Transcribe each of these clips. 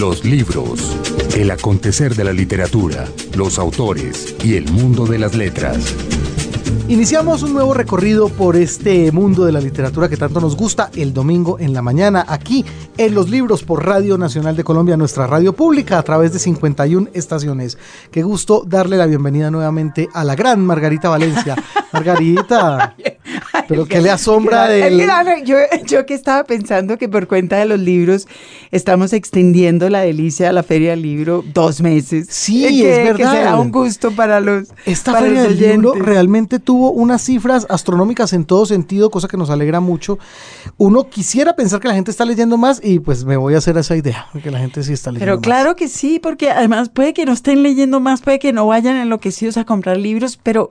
Los libros, el acontecer de la literatura, los autores y el mundo de las letras. Iniciamos un nuevo recorrido por este mundo de la literatura que tanto nos gusta el domingo en la mañana, aquí en Los Libros por Radio Nacional de Colombia, nuestra radio pública, a través de 51 estaciones. Qué gusto darle la bienvenida nuevamente a la gran Margarita Valencia. Margarita, pero que le asombra del... Yo, yo que estaba pensando que por cuenta de los libros estamos extendiendo la delicia de la Feria del Libro dos meses. Sí, es verdad. Que será un gusto para los Esta para Feria los del Libro realmente tuvo unas cifras astronómicas en todo sentido, cosa que nos alegra mucho. Uno quisiera pensar que la gente está leyendo más y pues me voy a hacer esa idea, que la gente sí está leyendo Pero más. claro que sí, porque además puede que no estén leyendo más, puede que no vayan enloquecidos a comprar libros, pero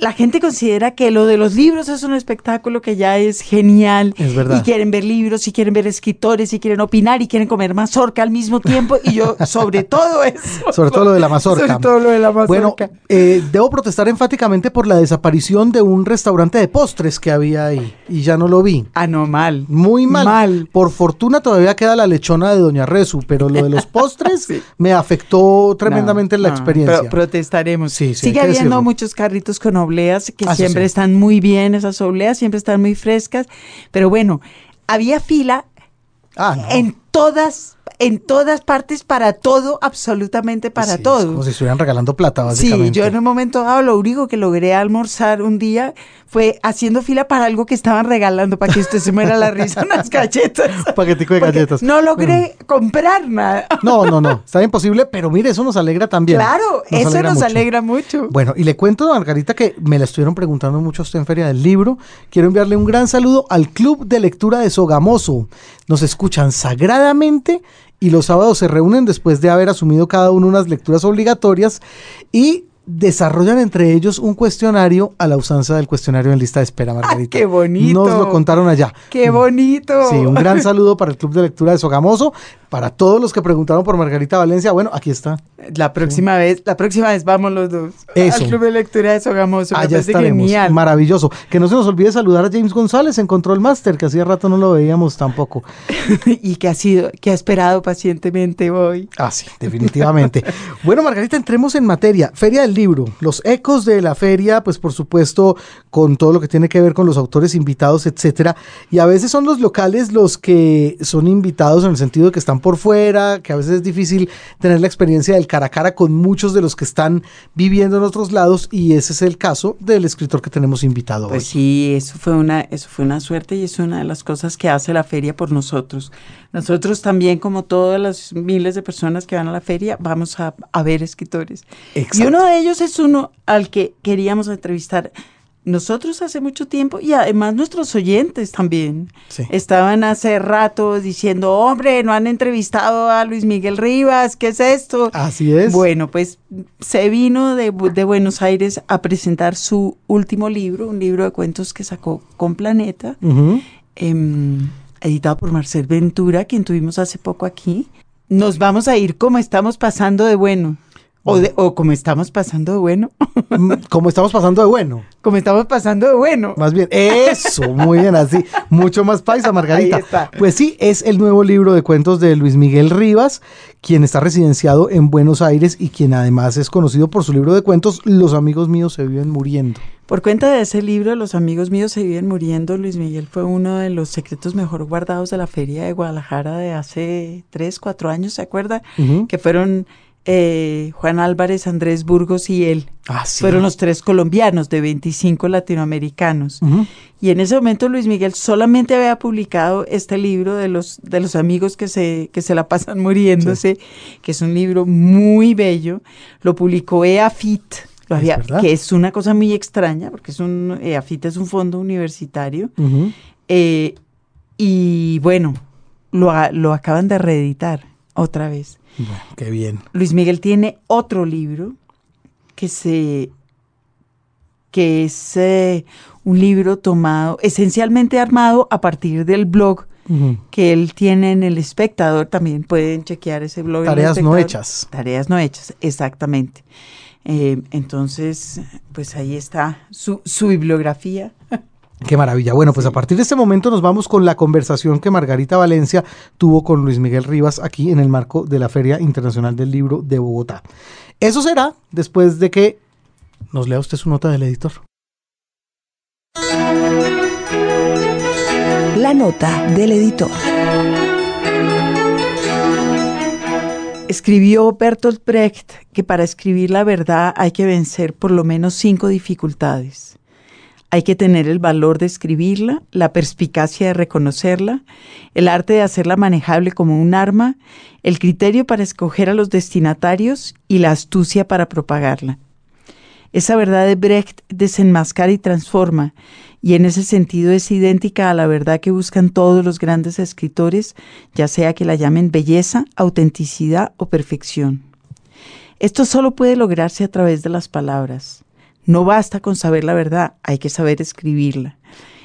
la gente considera que lo de los libros es un espectáculo que ya es genial. Es verdad. Y quieren ver libros, y quieren ver escritores, y quieren opinar, y quieren comer mazorca al mismo tiempo. Y yo, sobre todo eso. Sobre todo lo de la mazorca. Sobre todo lo de la mazorca. Bueno, eh, debo protestar enfáticamente por la desaparición de un restaurante de postres que había ahí y ya no lo vi. Ah, no, mal. Muy mal. Mal. Por fortuna todavía queda la lechona de Doña Rezu, pero lo de los postres Sí. me afectó tremendamente No, la no, experiencia. pero protestaremos. Sí, sí, Sigue habiendo decirlo. muchos carritos con obleas que Ah, siempre sí. están muy bien, esas obleas siempre están muy frescas. Pero bueno, había fila ah, no. en todas, en todas partes para todo, absolutamente para Sí, es todo. Como si estuvieran regalando plata, Sí, básicamente. yo en un momento dado lo único que logré almorzar un día fue haciendo fila para algo que estaban regalando para que usted se muera la risa, unas galletas. Un paquetico de Porque galletas. No logré comprar nada. No, no, no. Está imposible, pero mire, eso nos alegra también. Claro, eso nos mucho. alegra mucho. Bueno, y le cuento a Margarita que me la estuvieron preguntando mucho a usted en Feria del Libro. Quiero enviarle un gran saludo al Club de Lectura de Sogamoso. Nos escuchan sagradamente y los sábados se reúnen después de haber asumido cada uno unas lecturas obligatorias y desarrollan entre ellos un cuestionario a la usanza del cuestionario en lista de espera, Margarita. qué bonito! Nos lo contaron allá. ¡Qué bonito! Sí, un gran saludo para el Club de Lectura de Sogamoso, para todos los que preguntaron por Margarita Valencia. Bueno, aquí está. La próxima vez, la próxima vez vamos los dos. Eso. Al Club de Lectura de Sogamoso. Allá estaremos. genial. Maravilloso. Que no se nos olvide saludar a James González en Control Master, que hacía rato no lo veíamos tampoco. y que ha sido, que ha esperado pacientemente hoy. Ah, sí, definitivamente. bueno, Margarita, entremos en materia. Feria del libro. Los ecos de la feria, pues por supuesto, con todo lo que tiene que ver con los autores invitados, etcétera. Y a veces son los locales los que son invitados en el sentido de que están por fuera, que a veces es difícil tener la experiencia del cara a cara con muchos de los que están viviendo en otros lados. Y ese es el caso del escritor que tenemos invitado Pues hoy. sí, eso fue una, eso fue una suerte y es una de las cosas que hace la feria por nosotros. Nosotros también, como todas las miles de personas que van a la feria, vamos a, a ver escritores. Y uno de ellos es uno al que queríamos entrevistar nosotros hace mucho tiempo y además nuestros oyentes también. Sí. Estaban hace rato diciendo, hombre, no han entrevistado a Luis Miguel Rivas, ¿qué es esto? Así es. Bueno, pues se vino de, Bu- de Buenos Aires a presentar su último libro, un libro de cuentos que sacó con Planeta, em, editado por Marcel Ventura, quien tuvimos hace poco aquí. Nos vamos a ir como estamos pasando de bueno. O, de- o como estamos pasando de bueno. Mm, Como estamos pasando de bueno. como estamos pasando de bueno. Más bien, eso, muy bien, así. Mucho más paisa, Margarita. Ahí está. Pues sí, es el nuevo libro de cuentos de Luis Miguel Rivas, quien está residenciado en Buenos Aires y quien además es conocido por su libro de cuentos Los amigos míos se viven muriendo. Por cuenta de ese libro, Los amigos míos se viven muriendo. Luis Miguel fue uno de los secretos mejor guardados de la feria de Guadalajara de hace tres, cuatro años, ¿se acuerda? Que fueron eh, Juan Álvarez, Andrés Burgos y él. Ah, sí. Fueron los tres colombianos de 25 latinoamericanos. Y en ese momento Luis Miguel solamente había publicado este libro de los, de los amigos que se, que se la pasan muriéndose, que es un libro muy bello. Lo publicó EAFIT, que es una cosa muy extraña, porque es un, EAFIT es un fondo universitario. Eh, y bueno, lo, lo acaban de reeditar otra vez. Bueno, qué bien. Luis Miguel tiene otro libro que se que es eh, un libro tomado, esencialmente armado a partir del blog que él tiene en El Espectador. También pueden chequear ese blog. Tareas no hechas. Tareas no hechas, exactamente. Eh, entonces, pues ahí está su, su bibliografía. Qué maravilla. Bueno, pues a partir de este momento nos vamos con la conversación que Margarita Valencia tuvo con Luis Miguel Rivas aquí en el marco de la Feria Internacional del Libro de Bogotá. Eso será después de que nos lea usted su nota del editor. La nota del editor. Escribió Bertolt Brecht que para escribir la verdad hay que vencer por lo menos cinco dificultades. Hay que tener el valor de escribirla, la perspicacia de reconocerla, el arte de hacerla manejable como un arma, el criterio para escoger a los destinatarios y la astucia para propagarla. Esa verdad de Brecht desenmascara y transforma, y en ese sentido es idéntica a la verdad que buscan todos los grandes escritores, ya sea que la llamen belleza, autenticidad o perfección. Esto solo puede lograrse a través de las palabras. No basta con saber la verdad, hay que saber escribirla.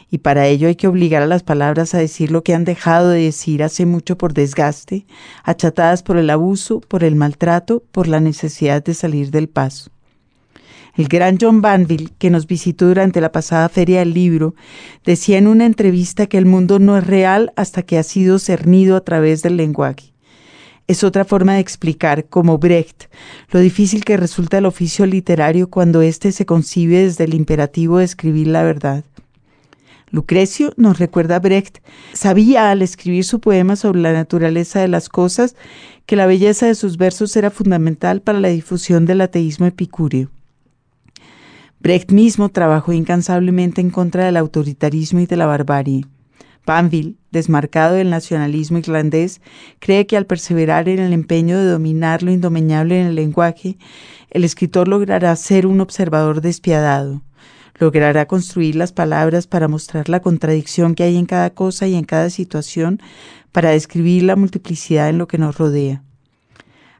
Y para ello hay que obligar a las palabras a decir lo que han dejado de decir hace mucho por desgaste, achatadas por el abuso, por el maltrato, por la necesidad de salir del paso. El gran John Banville, que nos visitó durante la pasada feria del libro, decía en una entrevista que el mundo no es real hasta que ha sido cernido a través del lenguaje. Es otra forma de explicar, como Brecht, lo difícil que resulta el oficio literario cuando éste se concibe desde el imperativo de escribir la verdad. Lucrecio, nos recuerda Brecht, sabía al escribir su poema sobre la naturaleza de las cosas que la belleza de sus versos era fundamental para la difusión del ateísmo epicúreo. Brecht mismo trabajó incansablemente en contra del autoritarismo y de la barbarie. Banville, desmarcado del nacionalismo irlandés, cree que al perseverar en el empeño de dominar lo indomeñable en el lenguaje, el escritor logrará ser un observador despiadado, logrará construir las palabras para mostrar la contradicción que hay en cada cosa y en cada situación, para describir la multiplicidad en lo que nos rodea.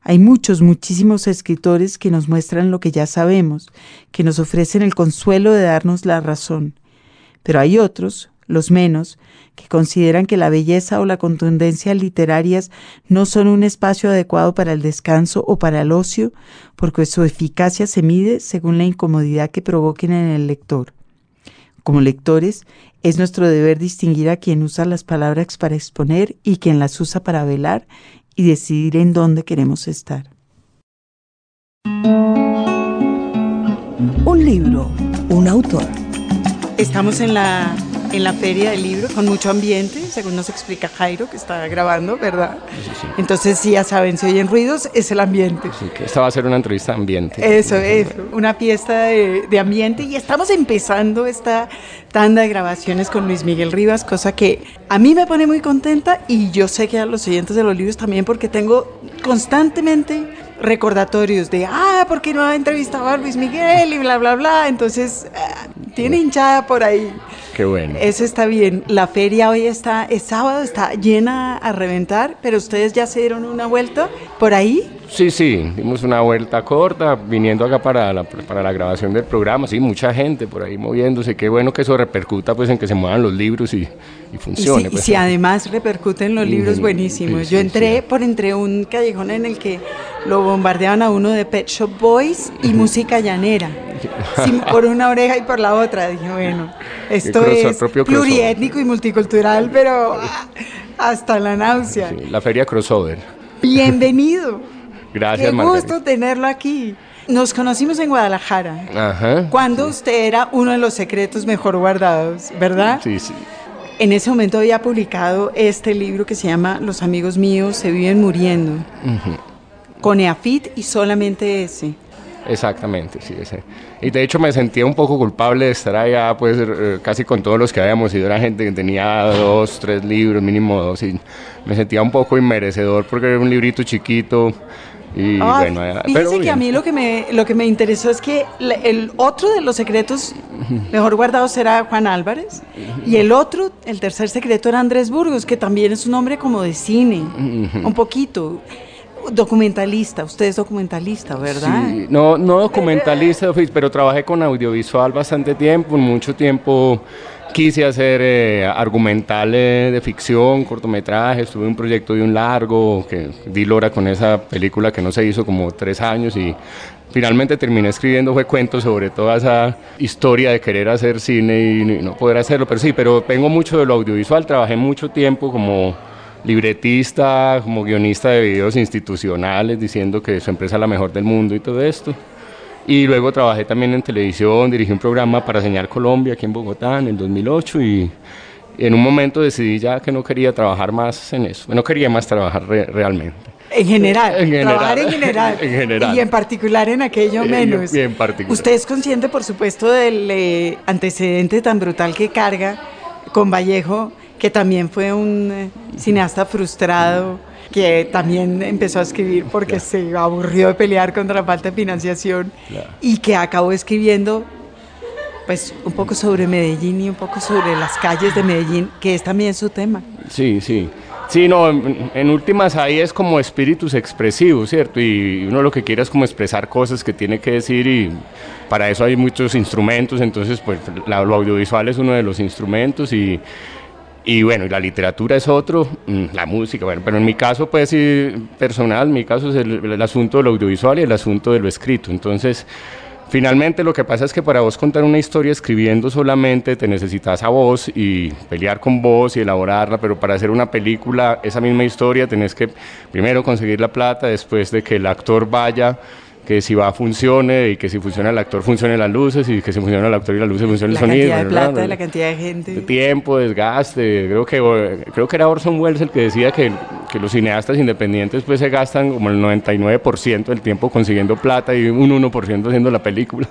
Hay muchos, muchísimos escritores que nos muestran lo que ya sabemos, que nos ofrecen el consuelo de darnos la razón. Pero hay otros, los menos, que consideran que la belleza o la contundencia literarias no son un espacio adecuado para el descanso o para el ocio, porque su eficacia se mide según la incomodidad que provoquen en el lector. Como lectores, es nuestro deber distinguir a quien usa las palabras para exponer y quien las usa para velar y decidir en dónde queremos estar. Un libro, un autor. Estamos en la, en la feria del libro con mucho ambiente, según nos explica Jairo, que está grabando, ¿verdad? Sí, sí. Entonces, sí, ya saben, si oyen ruidos, es el ambiente. Sí, que esta va a ser una entrevista ambiente. Eso, eso, una fiesta de, de, ambiente y estamos empezando esta tanda de grabaciones con Luis Miguel Rivas, cosa que a mí me pone muy contenta y yo sé que a los oyentes de los libros también porque tengo constantemente recordatorios de, ah, ¿por qué no ha entrevistado a Luis Miguel? Y bla, bla, bla. Entonces, uh, tiene hinchada por ahí. Qué bueno. Eso está bien. La feria hoy está, es sábado, está llena a reventar, pero ustedes ya se dieron una vuelta por ahí. Sí, sí, dimos una vuelta corta viniendo acá para la, para la grabación del programa, sí, mucha gente por ahí moviéndose, qué bueno que eso repercuta pues en que se muevan los libros y, y funcione. Y si, pues. y si además repercuten los libros, buenísimo. Sí, Yo entré sí. por entre un callejón en el que lo bombardeaban a uno de Pet Shop Boys y música llanera, por una oreja y por la otra. Dije, bueno, esto crossover, es pluriétnico y multicultural, pero ah, hasta la náusea. Sí, la feria crossover. Bienvenido. Gracias, Qué Margarita. gusto tenerlo aquí. Nos conocimos en Guadalajara. Ajá. Cuando usted era uno de los secretos mejor guardados, ¿verdad? Sí, sí. En ese momento había publicado este libro que se llama Los amigos míos se viven muriendo. Ujú. Con EAFIT y solamente ese. Exactamente, sí, ese. Y de hecho me sentía un poco culpable de estar allá, pues eh, casi con todos los que habíamos ido, era gente que tenía dos, tres libros, mínimo dos, y me sentía un poco inmerecedor porque era un librito chiquito. Y Ah, bueno, fíjese pero que a mí lo que me lo que me interesó es que el otro de los secretos mejor guardados era Juan Álvarez y el otro, el tercer secreto era Andrés Burgos, que también es un hombre como de cine, un poquito documentalista. Usted es documentalista, ¿verdad? Sí, no, no documentalista, pero trabajé con audiovisual bastante tiempo, mucho tiempo quise hacer eh, argumentales de ficción, cortometrajes, tuve un proyecto de un largo, que di lora con esa película que no se hizo como tres años y finalmente terminé escribiendo fue cuentos sobre toda esa historia de querer hacer cine y no poder hacerlo, pero sí, pero vengo mucho de lo audiovisual, trabajé mucho tiempo como libretista, como guionista de videos institucionales, diciendo que su empresa es la mejor del mundo y todo esto. Y luego trabajé también en televisión, dirigí un programa para Señal Colombia aquí en Bogotá en el 2008 y en un momento decidí ya que no quería trabajar más en eso, no quería más trabajar realmente. En general, en general, trabajar en general, en general. Y en particular en aquello menos. Y en particular. Usted es consciente, por supuesto, del eh, antecedente tan brutal que carga con Vallejo, que también fue un eh, cineasta frustrado que también empezó a escribir porque se aburrió de pelear contra la falta de financiación y que acabó escribiendo pues un poco sobre Medellín y un poco sobre las calles de Medellín, que es también su tema. Sí, sí. Sí, no, en, últimas ahí es como espíritus expresivos, ¿cierto? Y uno lo que quiere es como expresar cosas que tiene que decir y para eso hay muchos instrumentos, entonces pues lo audiovisual es uno de los instrumentos y y bueno, y la literatura es otro, mm, la música, bueno, pero en mi caso, pues personal, mi caso es el, asunto del audiovisual y el asunto de lo escrito. Entonces, finalmente lo que pasa es que para vos contar una historia escribiendo solamente te necesitas a vos y pelear con vos y elaborarla, pero para hacer una película, esa misma historia, tenés que primero conseguir la plata, después de que el actor vaya que si va funcione y que si funciona el actor funcione las luces y que si funciona el actor y las luces funcione el sonido. La cantidad de plata, la cantidad de gente. De tiempo, desgaste. Creo que creo que era Orson Welles el que decía que, que los cineastas independientes pues se gastan como el 99% del tiempo consiguiendo plata y un 1% haciendo la película.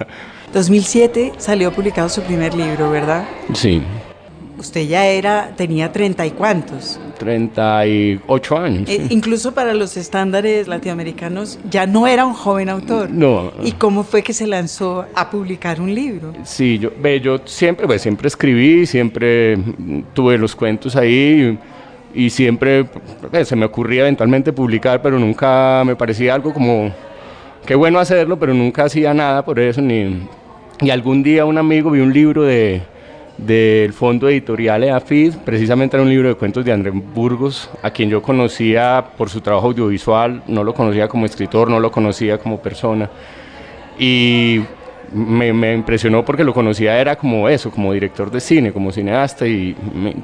2007 salió publicado su primer libro, ¿verdad? Sí. Usted ya era, tenía treinta y cuántos. 38 años. Eh, incluso para los estándares latinoamericanos ya no era un joven autor. No. ¿Y cómo fue que se lanzó a publicar un libro? Sí, yo, yo siempre, pues, siempre escribí, siempre tuve los cuentos ahí y, siempre pues, se me ocurría eventualmente publicar, pero nunca me parecía algo como, qué bueno hacerlo, pero nunca hacía nada por eso. Ni, y algún día un amigo vio un libro de del fondo editorial EAFID, precisamente era un libro de cuentos de André Burgos, a quien yo conocía por su trabajo audiovisual, no lo conocía como escritor, no lo conocía como persona. Y me, impresionó porque lo conocía era como eso, como director de cine, como cineasta y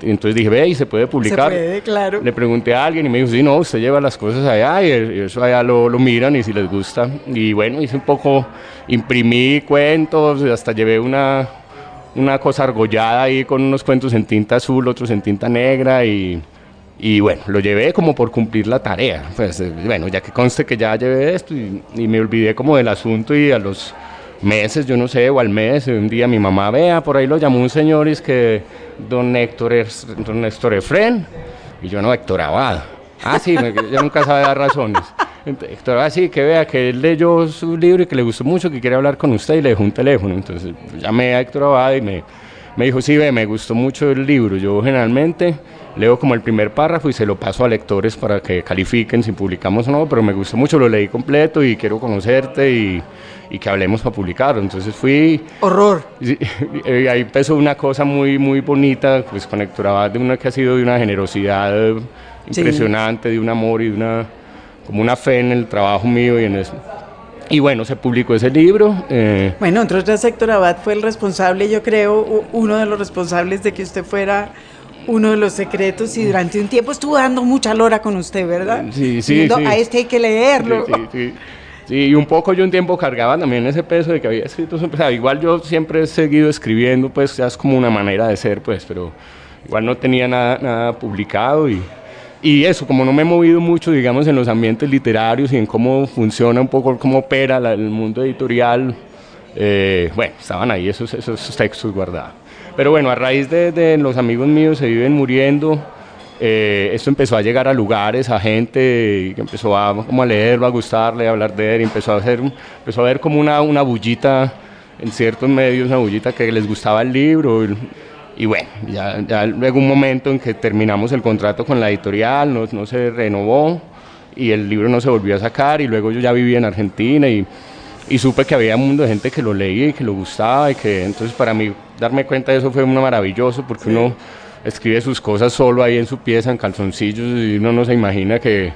entonces dije, ve, y se puede publicar. Se puede, claro. Le pregunté a alguien y me dijo, sí, no, usted lleva las cosas allá y eso allá lo, lo miran y si les gusta. Y bueno, hice un poco, imprimí cuentos, hasta llevé una, una cosa argollada ahí con unos cuentos en tinta azul, otros en tinta negra y, y bueno, lo llevé como por cumplir la tarea. Pues eh, bueno, ya que conste que ya llevé esto y, me olvidé como del asunto y a los meses, yo no sé, o al mes, un día mi mamá, vea, por ahí lo llamó un señor y es que don Héctor, don Héctor Efren, y yo no, Héctor Abad. Ah, sí, yo nunca sabe dar razones. Héctor, así que vea que él leyó su libro y que le gustó mucho, que quiere hablar con usted y le dejó un teléfono. Entonces llamé a Héctor Abad y me, me dijo, sí, ve, me gustó mucho el libro. Yo generalmente leo como el primer párrafo y se lo paso a lectores para que califiquen si publicamos o no, pero me gustó mucho, lo leí completo y quiero conocerte y, y que hablemos para publicarlo. Entonces fui... Horror. Y, ahí empezó una cosa muy, muy bonita, pues con Héctor Abad, de una que ha sido de una generosidad impresionante, de un amor y de una como una fe en el trabajo mío y en eso. Y bueno, se publicó ese libro. Eh. Bueno, entre otras, Héctor Abad fue el responsable, yo creo, uno de los responsables de que usted fuera uno de los secretos y durante un tiempo estuvo dando mucha lora con usted, ¿verdad? Sí, sí, sí. A este hay que leerlo. Sí, sí, sí. y un poco yo un tiempo cargaba también ese peso de que había escrito, o sea, igual yo siempre he seguido escribiendo, pues ya es como una manera de ser, pues, pero igual no tenía nada, nada publicado y y eso, como no me he movido mucho, digamos, en los ambientes literarios y en cómo funciona un poco, cómo opera el mundo editorial, eh, bueno, estaban ahí esos, esos textos guardados. Pero bueno, a raíz de, los amigos míos se viven muriendo, eh, esto empezó a llegar a lugares, a gente que empezó a, como a leerlo, a gustarle, a hablar de él, y empezó a, hacer, empezó a ver como una, una bullita en ciertos medios, una bullita que les gustaba el libro. Y bueno, ya, ya, luego un momento en que terminamos el contrato con la editorial, no, no, se renovó y el libro no se volvió a sacar y luego yo ya vivía en Argentina y, y supe que había un mundo de gente que lo leía y que lo gustaba y que entonces para mí darme cuenta de eso fue una maravilloso porque uno escribe sus cosas solo ahí en su pieza, en calzoncillos y uno no se imagina que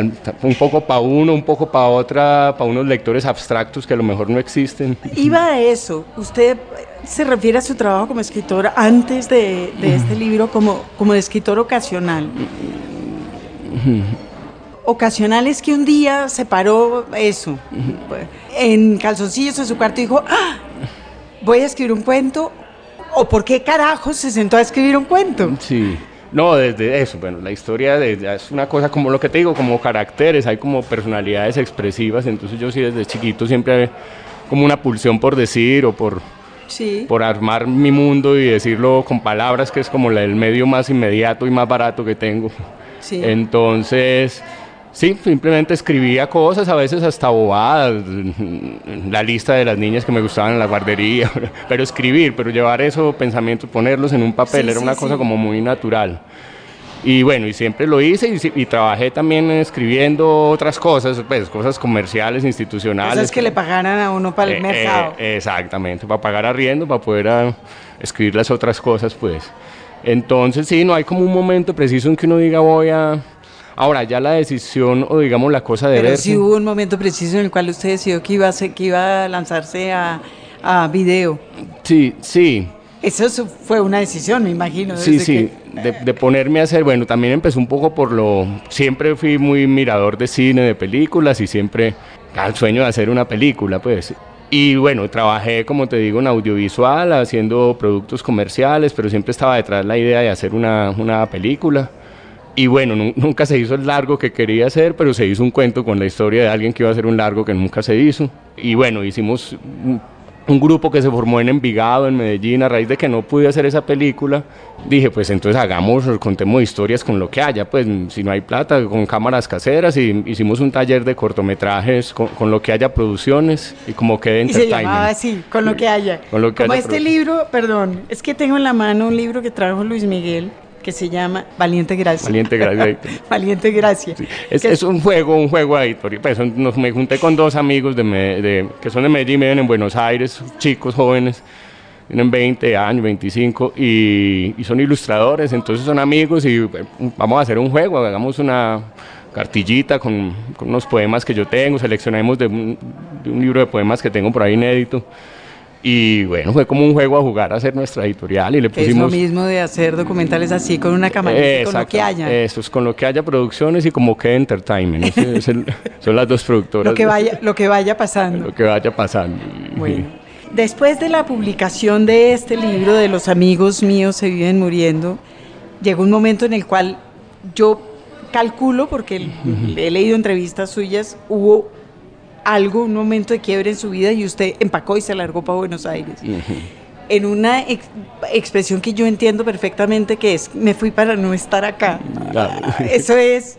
un poco para uno, un poco para otra, para unos lectores abstractos que a lo mejor no existen. Iba a eso. Usted se refiere a su trabajo como escritor antes de, este libro como, como de escritor ocasional. Ocasional es que un día se paró eso, en calzoncillos en su cuarto y dijo, ¡Ah! voy a escribir un cuento, o por qué carajo se sentó a escribir un cuento. Sí. No, desde eso, bueno, la historia de, es una cosa como lo que te digo, como caracteres, hay como personalidades expresivas, entonces yo sí desde chiquito siempre como una pulsión por decir o por, por armar mi mundo y decirlo con palabras, que es como el medio más inmediato y más barato que tengo. Sí. Entonces, sí, simplemente escribía cosas, a veces hasta bobadas, la lista de las niñas que me gustaban en la guardería, pero escribir, pero llevar esos pensamientos, ponerlos en un papel, era una cosa como muy natural. Y bueno, y siempre lo hice y, trabajé también escribiendo otras cosas, pues cosas comerciales, institucionales. Cosas que le pagaran a uno para el eh, mercado. Eh, exactamente, para pagar arriendo, para poder ah, escribir las otras cosas, pues. Entonces, sí, no hay como un momento preciso en que uno diga voy a... Ahora, ya la decisión o digamos la cosa de Pero sí hubo un momento preciso en el cual usted decidió que iba a, que iba a lanzarse a, a video. Sí, sí. Eso fue una decisión, me imagino. Sí, sí, de, ponerme a hacer, bueno, también empezó un poco por lo, siempre fui muy mirador de cine, de películas y siempre al sueño de hacer una película, pues. Y bueno, trabajé, como te digo, en audiovisual, haciendo productos comerciales, pero siempre estaba detrás la idea de hacer una, una película. Y bueno, nunca se hizo el largo que quería hacer, pero se hizo un cuento con la historia de alguien que iba a hacer un largo que nunca se hizo. Y bueno, hicimos un grupo que se formó en Envigado, en Medellín, a raíz de que no pude hacer esa película, dije, pues entonces hagamos, contemos historias con lo que haya, pues si no hay plata, con cámaras caseras, y hicimos un taller de cortometrajes con, lo que haya producciones y como que entertainment. Y se llamaba así, con lo que haya. Con lo que como este libro, perdón, es que tengo en la mano un libro que trajo Luis Miguel, que se llama Valiente Gracia. Valiente Gracia. Valiente Gracia. Es, un juego, un juego ahí. Pues, nos, me junté con dos amigos de, que son de Medellín, viven en Buenos Aires, chicos jóvenes, tienen 20 años, 25, y, son ilustradores, entonces son amigos y vamos a hacer un juego, hagamos una cartillita con, unos poemas que yo tengo, seleccionemos de un, de un libro de poemas que tengo por ahí inédito y bueno, fue como un juego a jugar a hacer nuestra editorial y le pusimos... Es lo mismo de hacer documentales así con una cámara, con lo que haya. Eso es con lo que haya producciones y como que entertainment. son las dos productoras. Lo que vaya, lo que vaya pasando. Lo que vaya pasando. Bueno. Después de la publicación de este libro de los amigos míos se viven muriendo, llegó un momento en el cual yo calculo, porque he leído entrevistas suyas, hubo algo, un momento de quiebre en su vida y usted empacó y se largó para Buenos Aires. En una expresión que yo entiendo perfectamente que es, me fui para no estar acá. Eso es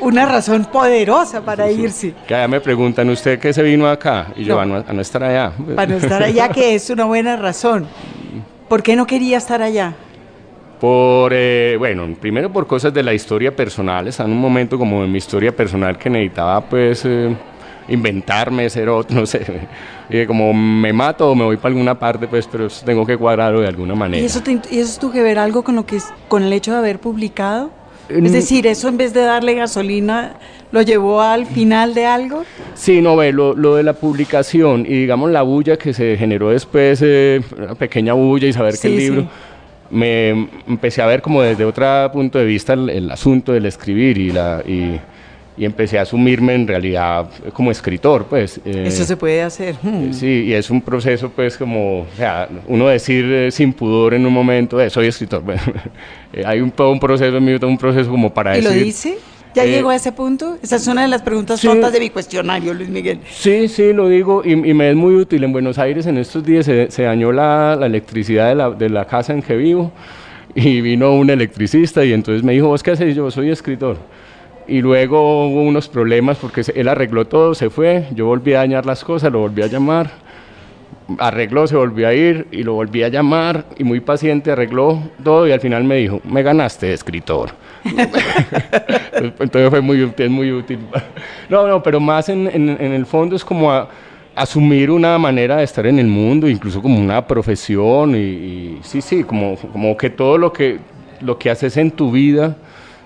una razón poderosa para irse. Que allá me preguntan, ¿usted qué se vino acá? Y yo, a, no, estar allá. Para no estar allá, que es una buena razón. ¿Por qué no quería estar allá? Por, eh, bueno, primero por cosas de la historia personal, está en un momento como de mi historia personal que necesitaba pues eh, inventarme, ser otro, no sé. Y como me mato o me voy para alguna parte, pues, pero tengo que cuadrarlo de alguna manera. ¿Y eso, ¿Y eso tuvo que ver algo con, lo que es, con el hecho de haber publicado? Es decir, eso en vez de darle gasolina, ¿lo llevó al final de algo? Sí, no, ve, lo, lo de la publicación y digamos la bulla que se generó después, eh, una pequeña bulla y saber que el libro, me empecé a ver como desde otro punto de vista el, el asunto del escribir y la... Y, y empecé a asumirme en realidad como escritor, pues. Eh, Eso se puede hacer. Hmm. Sí, y es un proceso, pues, como, o sea, uno decir eh, sin pudor en un momento, de soy escritor, eh, hay un, un proceso un proceso como para ¿Y decir... ¿Y lo dice? ¿Ya llegó a ese punto? Esa es una de las preguntas tontas de mi cuestionario, Luis Miguel. Sí, sí, lo digo y, me es muy útil. En Buenos Aires en estos días se, se dañó la, la electricidad de la, de la, casa en que vivo y vino un electricista y entonces me dijo, ¿vos qué haces? Yo soy escritor y luego hubo unos problemas porque él arregló todo, se fue, yo volví a dañar las cosas, lo volví a llamar, arregló, se volvió a ir y lo volví a llamar y muy paciente arregló todo y al final me dijo, me ganaste, escritor. Entonces fue muy útil, muy útil. No, no, pero más en, en, el fondo es como asumir una manera de estar en el mundo, incluso como una profesión y, y sí, sí, como, como que todo lo que, lo que haces en tu vida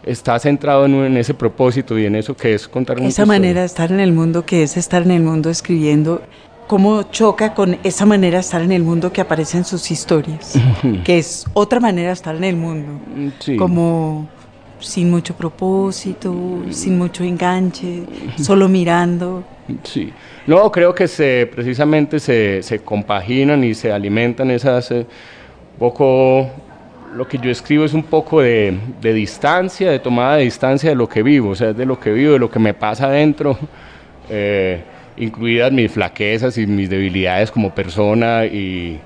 está centrado en, en, ese propósito y en eso que es contar una Esa manera de estar en el mundo, que es estar en el mundo escribiendo, ¿cómo choca con esa manera de estar en el mundo que aparece en sus historias? que es otra manera de estar en el mundo. Sí. Como sin mucho propósito, sin mucho enganche, solo mirando. Sí, no, creo que se, precisamente se, se compaginan y se alimentan esas, eh, poco, lo que yo escribo es un poco de, de, distancia, de tomada de distancia de lo que vivo, o sea, de lo que vivo, de lo que me pasa adentro, eh, incluidas mis flaquezas y mis debilidades como persona y,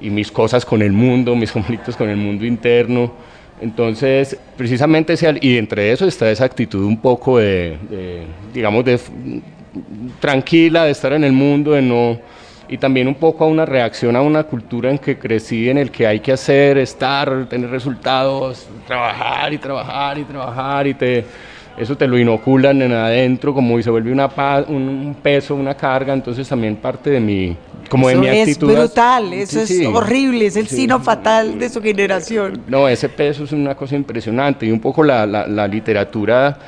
y mis cosas con el mundo, mis conflictos con el mundo interno. Entonces, precisamente, y entre eso está esa actitud un poco de, digamos, de tranquila, de estar en el mundo, de no, y también un poco a una reacción a una cultura en que crecí, en el que hay que hacer, estar, tener resultados, trabajar y trabajar y trabajar, y te, eso te lo inoculan en adentro, como y se vuelve una un peso, una carga, entonces también parte de mi, como eso de mi actitud. Es brutal, eso es horrible, es el sino fatal de su generación. No, ese peso es una cosa impresionante y un poco la, la, la literatura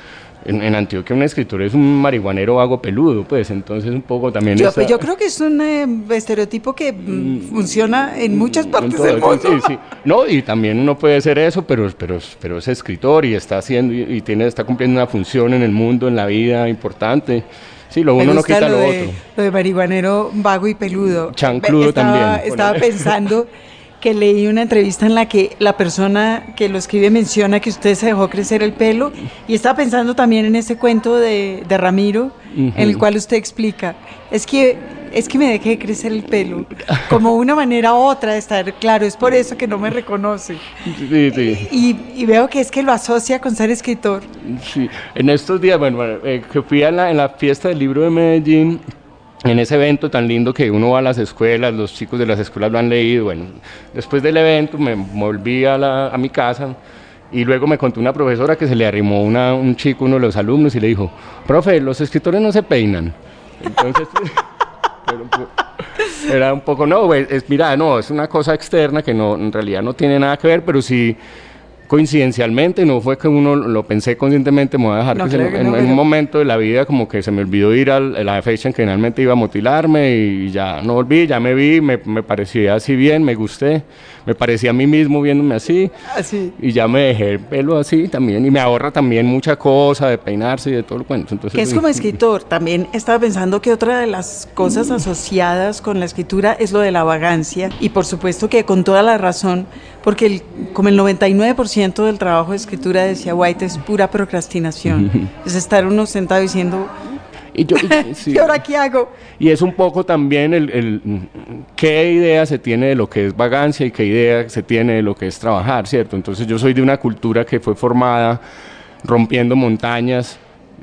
en, Antioquia un escritor es un marihuanero vago peludo, pues entonces un poco también... Yo, yo creo que es un eh, estereotipo que mm, mm, funciona en muchas partes del mundo. Sí, sí. No, y también uno puede ser eso, pero, pero, pero es escritor y está haciendo y, tiene, está cumpliendo una función en el mundo, en la vida importante. Sí, lo uno no quita lo, otro. Lo de marihuanero vago y peludo. Chancludo también. Estaba pensando que leí una entrevista en la que la persona que lo escribe menciona que usted se dejó crecer el pelo y estaba pensando también en ese cuento de, de Ramiro, en el cual usted explica, es que es que me dejé crecer el pelo, como una manera u otra de estar claro, es por eso que no me reconoce. Sí, sí. Y, y, veo que es que lo asocia con ser escritor. Sí, en estos días, bueno, eh, que fui a la, en la fiesta del libro de Medellín, en ese evento tan lindo que uno va a las escuelas, los chicos de las escuelas lo han leído, bueno, después del evento me volví a, la, a mi casa y luego me contó una profesora que se le arrimó una, un chico, uno de los alumnos, y le dijo, profe, los escritores no se peinan. Entonces, era un poco, no, es, mira, no, es una cosa externa que no, en realidad no tiene nada que ver, pero sí coincidencialmente, no fue que uno lo pensé conscientemente, me voy a dejar que, en, un momento de la vida como que se me olvidó ir a la fecha en que finalmente iba a mutilarme y ya no volví, ya me vi, me, me, parecía así bien, me gusté, me parecía a mí mismo viéndome así, así. y ya me dejé el pelo así también y me ahorra también mucha cosa de peinarse y de todo el cuento. Entonces, que es como escritor, también estaba pensando que otra de las cosas asociadas con la escritura es lo de la vagancia y por supuesto que con toda la razón, porque el, como el 99% del trabajo de escritura, decía White, es pura procrastinación. es estar uno sentado diciendo, y, yo, y, ahora qué hago? Y es un poco también el, el, qué idea se tiene de lo que es vagancia y qué idea se tiene de lo que es trabajar, ¿cierto? Entonces yo soy de una cultura que fue formada rompiendo montañas,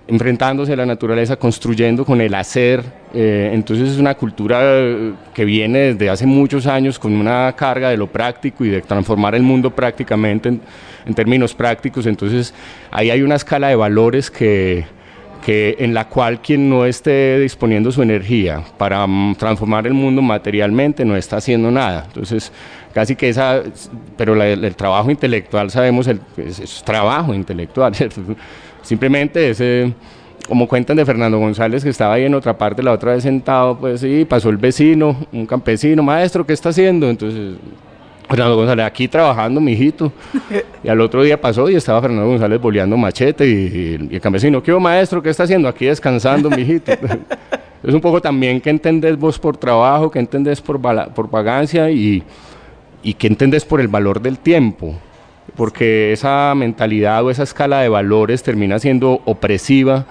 enfrentándose a la naturaleza, construyendo con el hacer. Eh, entonces es una cultura que viene desde hace muchos años con una carga de lo práctico y de transformar el mundo prácticamente en, en términos prácticos. Entonces ahí hay una escala de valores que, que en la cual quien no esté disponiendo su energía para mm, transformar el mundo materialmente no está haciendo nada. Entonces, casi que esa, pero la, el, trabajo intelectual, sabemos, el, es, es trabajo intelectual, ¿cierto? Simplemente ese, como cuentan de Fernando González, que estaba ahí en otra parte, la otra vez sentado, pues sí, pasó el vecino, un campesino, maestro, ¿qué está haciendo? Entonces, Fernando González, aquí trabajando, mi hijito. Y al otro día pasó y estaba Fernando González boleando machete y, y el campesino, ¿qué maestro? ¿Qué está haciendo? Aquí descansando, mi hijito. es un poco también que entendés vos por trabajo, que entendés por, por vagancia y, y que entendés por el valor del tiempo porque esa mentalidad o esa escala de valores termina siendo opresiva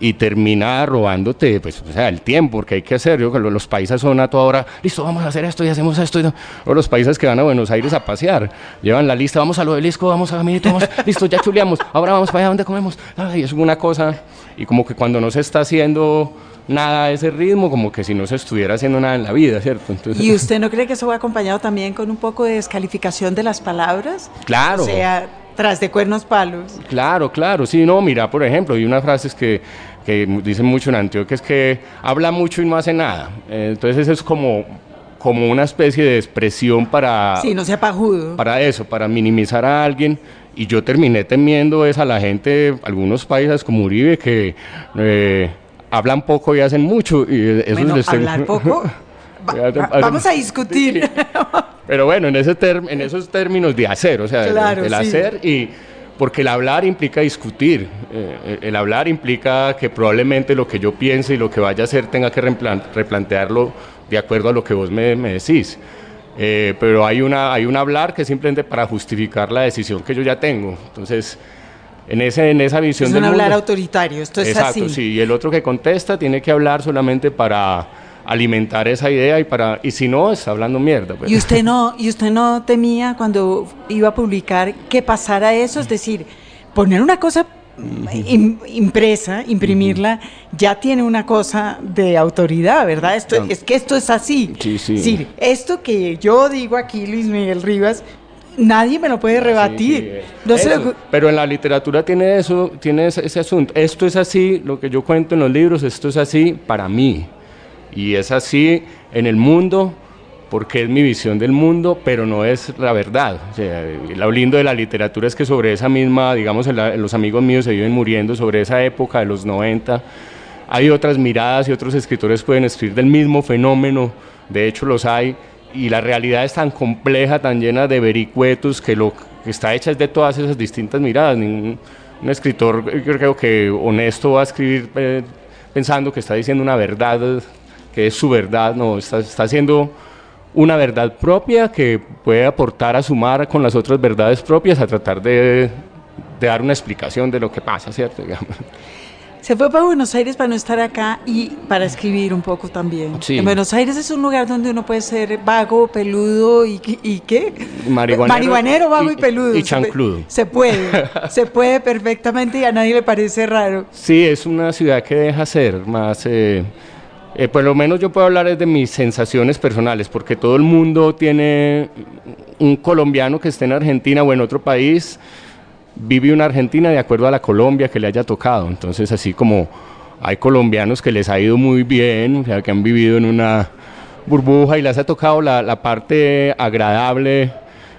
y termina robándote pues, o sea, el tiempo, porque hay que hacer, yo, los países son a toda hora, listo, vamos a hacer esto y hacemos esto, y o los países que van a Buenos Aires a pasear, llevan la lista, vamos a lo del disco, vamos a Caminito, vamos, listo, ya chuleamos, ahora vamos para allá donde comemos, y es una cosa, y como que cuando no se está haciendo nada a ese ritmo, como que si no se estuviera haciendo nada en la vida, ¿cierto? Entonces, ¿Y usted no cree que eso va acompañado también con un poco de descalificación de las palabras? Claro. O sea, tras de cuernos palos. Claro, claro, sí, no, mira, por ejemplo, hay unas frases que, que dicen mucho en Antioquia, es que habla mucho y no hace nada. Entonces eso es como como una especie de expresión para... Sí, no sea pajudo. Para eso, para minimizar a alguien. Y yo terminé temiendo es a la gente, algunos países como Uribe, que eh, hablan poco y hacen mucho. Y eso bueno, les hablar poco. Va- va- vamos a discutir. Pero bueno, en, ese en esos términos de hacer, o sea, el- Claro, el, sí. hacer y... Porque el hablar implica discutir, eh, el hablar implica que probablemente lo que yo piense y lo que vaya a hacer tenga que replan- replantearlo de acuerdo a lo que vos me, me decís. Eh, pero hay, una, hay un hablar que es simplemente para justificar la decisión que yo ya tengo. Entonces, en, ese, en esa visión Es del un hablar mundo- autoritario. Esto es Exacto, así. sí. Y el otro que contesta tiene que hablar solamente para alimentar esa idea y para y si no está hablando mierda. pues. Y usted no, y usted no temía cuando iba a publicar que pasara eso, es decir, poner una cosa im- impresa, imprimirla, ya tiene una cosa de autoridad, ¿verdad? Esto, es que esto es así. Sí, sí. Es decir, esto que yo digo aquí, Luis Miguel Rivas, nadie me lo puede rebatir. Sí, sí, eh. No Eso, pero en la literatura tiene eso, tiene ese, ese asunto. Esto es así, lo que yo cuento en los libros, esto es así para mí. Y es así en el mundo porque es mi visión del mundo, pero no es la verdad. O sea, lo lindo de la literatura es que sobre esa misma, digamos, la- los amigos míos se viven muriendo, sobre esa época de los 90, hay otras miradas y otros escritores pueden escribir del mismo fenómeno, de hecho los hay, y la realidad es tan compleja, tan llena de vericuetos, que lo que está hecha es de todas esas distintas miradas. Ningún un escritor, yo creo que honesto, va a escribir eh, pensando que está diciendo una verdad, que es su verdad, no, está, está haciendo una verdad propia que puede aportar a sumar con las otras verdades propias a tratar de, de dar una explicación de lo que pasa, ¿cierto? Se fue para Buenos Aires para no estar acá y para escribir un poco también. Sí. En Buenos Aires es un lugar donde uno puede ser vago, peludo y, y ¿qué? Marihuanero Marihuanero, vago y, y- peludo. y chancludo. Se puede, se puede perfectamente y a nadie le parece raro. Sí, es una ciudad que deja ser más... eh, eh, por lo menos yo puedo hablar de mis sensaciones personales, porque todo el mundo tiene un colombiano que esté en Argentina o en otro país, vive una Argentina de acuerdo a la Colombia que le haya tocado. Entonces, así como hay colombianos que les ha ido muy bien, o sea, que han vivido en una burbuja y les ha tocado la, la parte agradable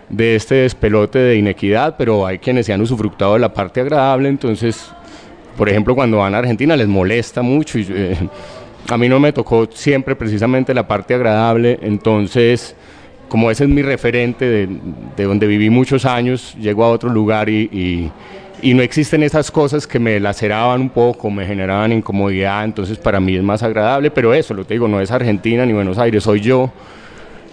de este despelote de inequidad, pero hay quienes se han usufructado de la parte agradable, entonces, por ejemplo, cuando van a Argentina les molesta mucho y eh, a mí no me tocó siempre precisamente la parte agradable, entonces como ese es mi referente de, de donde viví muchos años, llego a otro lugar y, y- y no existen esas cosas que me laceraban un poco, me generaban incomodidad, entonces para mí es más agradable, pero eso, lo te digo, no es Argentina ni Buenos Aires, soy yo,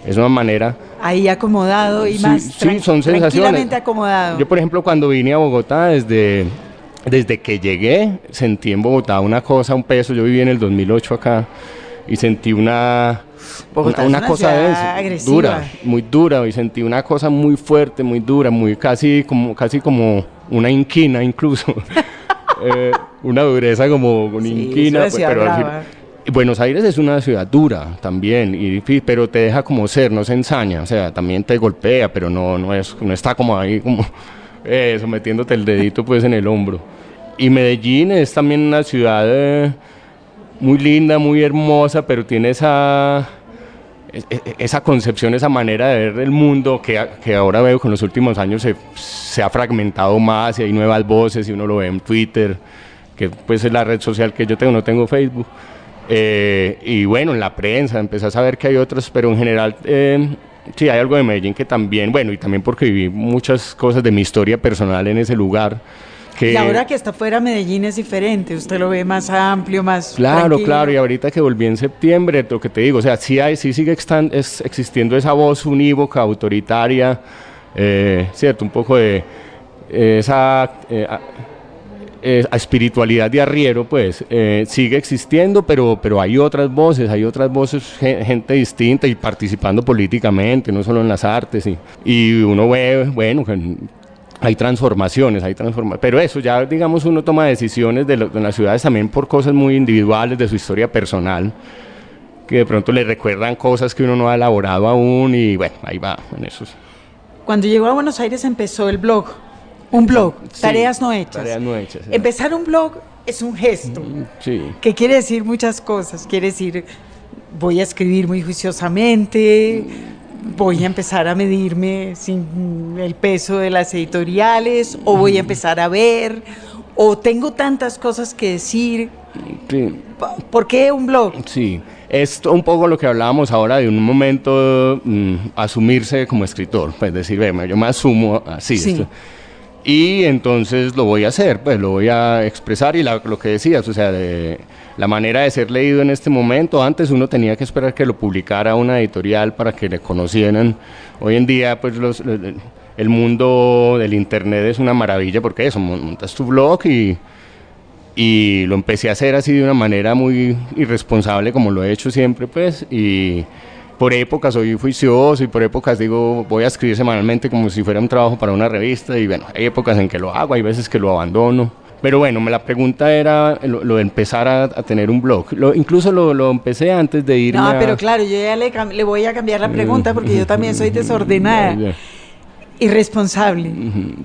es una manera... Ahí acomodado y Sí, más sí, son sensaciones. acomodado. Yo, por ejemplo, cuando vine a Bogotá, desde, desde que llegué, sentí en Bogotá una cosa, un peso. Yo viví en el 2008 acá y sentí una, Bogotá una, cosa densa, agresiva. dura, muy dura. Y sentí una cosa muy fuerte, muy dura, muy casi como, casi como una inquina incluso. Eh, una dureza como una Sí, inquina. pero al Buenos Aires es una ciudad dura también, y, pero te deja como ser, no se ensaña, o sea, también te golpea, pero no, no, es, no está como ahí, como eso, metiéndote el dedito pues en el hombro. Y Medellín es también una ciudad eh, muy linda, muy hermosa, pero tiene esa, es- es- esa concepción, esa manera de ver el mundo que, que ahora veo que en los últimos años se, se ha fragmentado más y hay nuevas voces y uno lo ve en Twitter, que pues es la red social que yo tengo, no tengo Facebook. Eh, y bueno, en la prensa empecé a saber que hay otras, pero en general eh, sí hay algo de Medellín que también, bueno, y también porque viví muchas cosas de mi historia personal en ese lugar. Que, Y ahora que está fuera Medellín es diferente, usted lo ve más amplio, más Claro, tranquilo. claro, y ahorita que volví en septiembre, lo que te digo, o sea, sí, hay, sí sigue es- existiendo esa voz unívoca, autoritaria, eh, ¿cierto? Un poco de eh, esa eh, a- eh, a espiritualidad de arriero, pues, eh, sigue existiendo, pero, pero hay otras voces, hay otras voces, ge- gente distinta y participando políticamente, no solo en las artes, y, y uno ve, bueno, hay transformaciones, hay transformaciones, pero eso ya, digamos, uno toma decisiones de, lo- de las ciudades también por cosas muy individuales de su historia personal, que de pronto le recuerdan cosas que uno no ha elaborado aún y bueno, ahí va, en eso. Cuando llegó a Buenos Aires empezó el blog, un blog, Sí, tareas no hechas. Tareas no hechas. Empezar un blog es un gesto Sí. que quiere decir muchas cosas, quiere decir voy a escribir muy juiciosamente, voy a empezar a medirme sin el peso de las editoriales, o voy a empezar a ver, o tengo tantas cosas que decir. Sí. ¿Por qué un blog? Sí, es un poco lo que hablábamos ahora de un momento mm, asumirse como escritor, pues decir, ve, yo me asumo así. Sí. esto- y entonces lo voy a hacer, pues lo voy a expresar y la- lo que decías, o sea, de, la manera de ser leído en este momento, antes uno tenía que esperar que lo publicara una editorial para que le conocieran. Hoy en día, pues los, el- mundo del internet es una maravilla porque eso, mon- montas tu blog y, y lo empecé a hacer así de una manera muy irresponsable como lo he hecho siempre pues y por épocas soy juicioso y por épocas digo voy a escribir semanalmente como si fuera un trabajo para una revista y bueno hay épocas en que lo hago hay veces que lo abandono pero bueno me la pregunta era lo, lo de empezar a, a tener un blog Lo- incluso lo, lo empecé antes de irme No, a- pero claro, yo ya le, voy a cambiar la pregunta porque yo también soy desordenada. Irresponsable.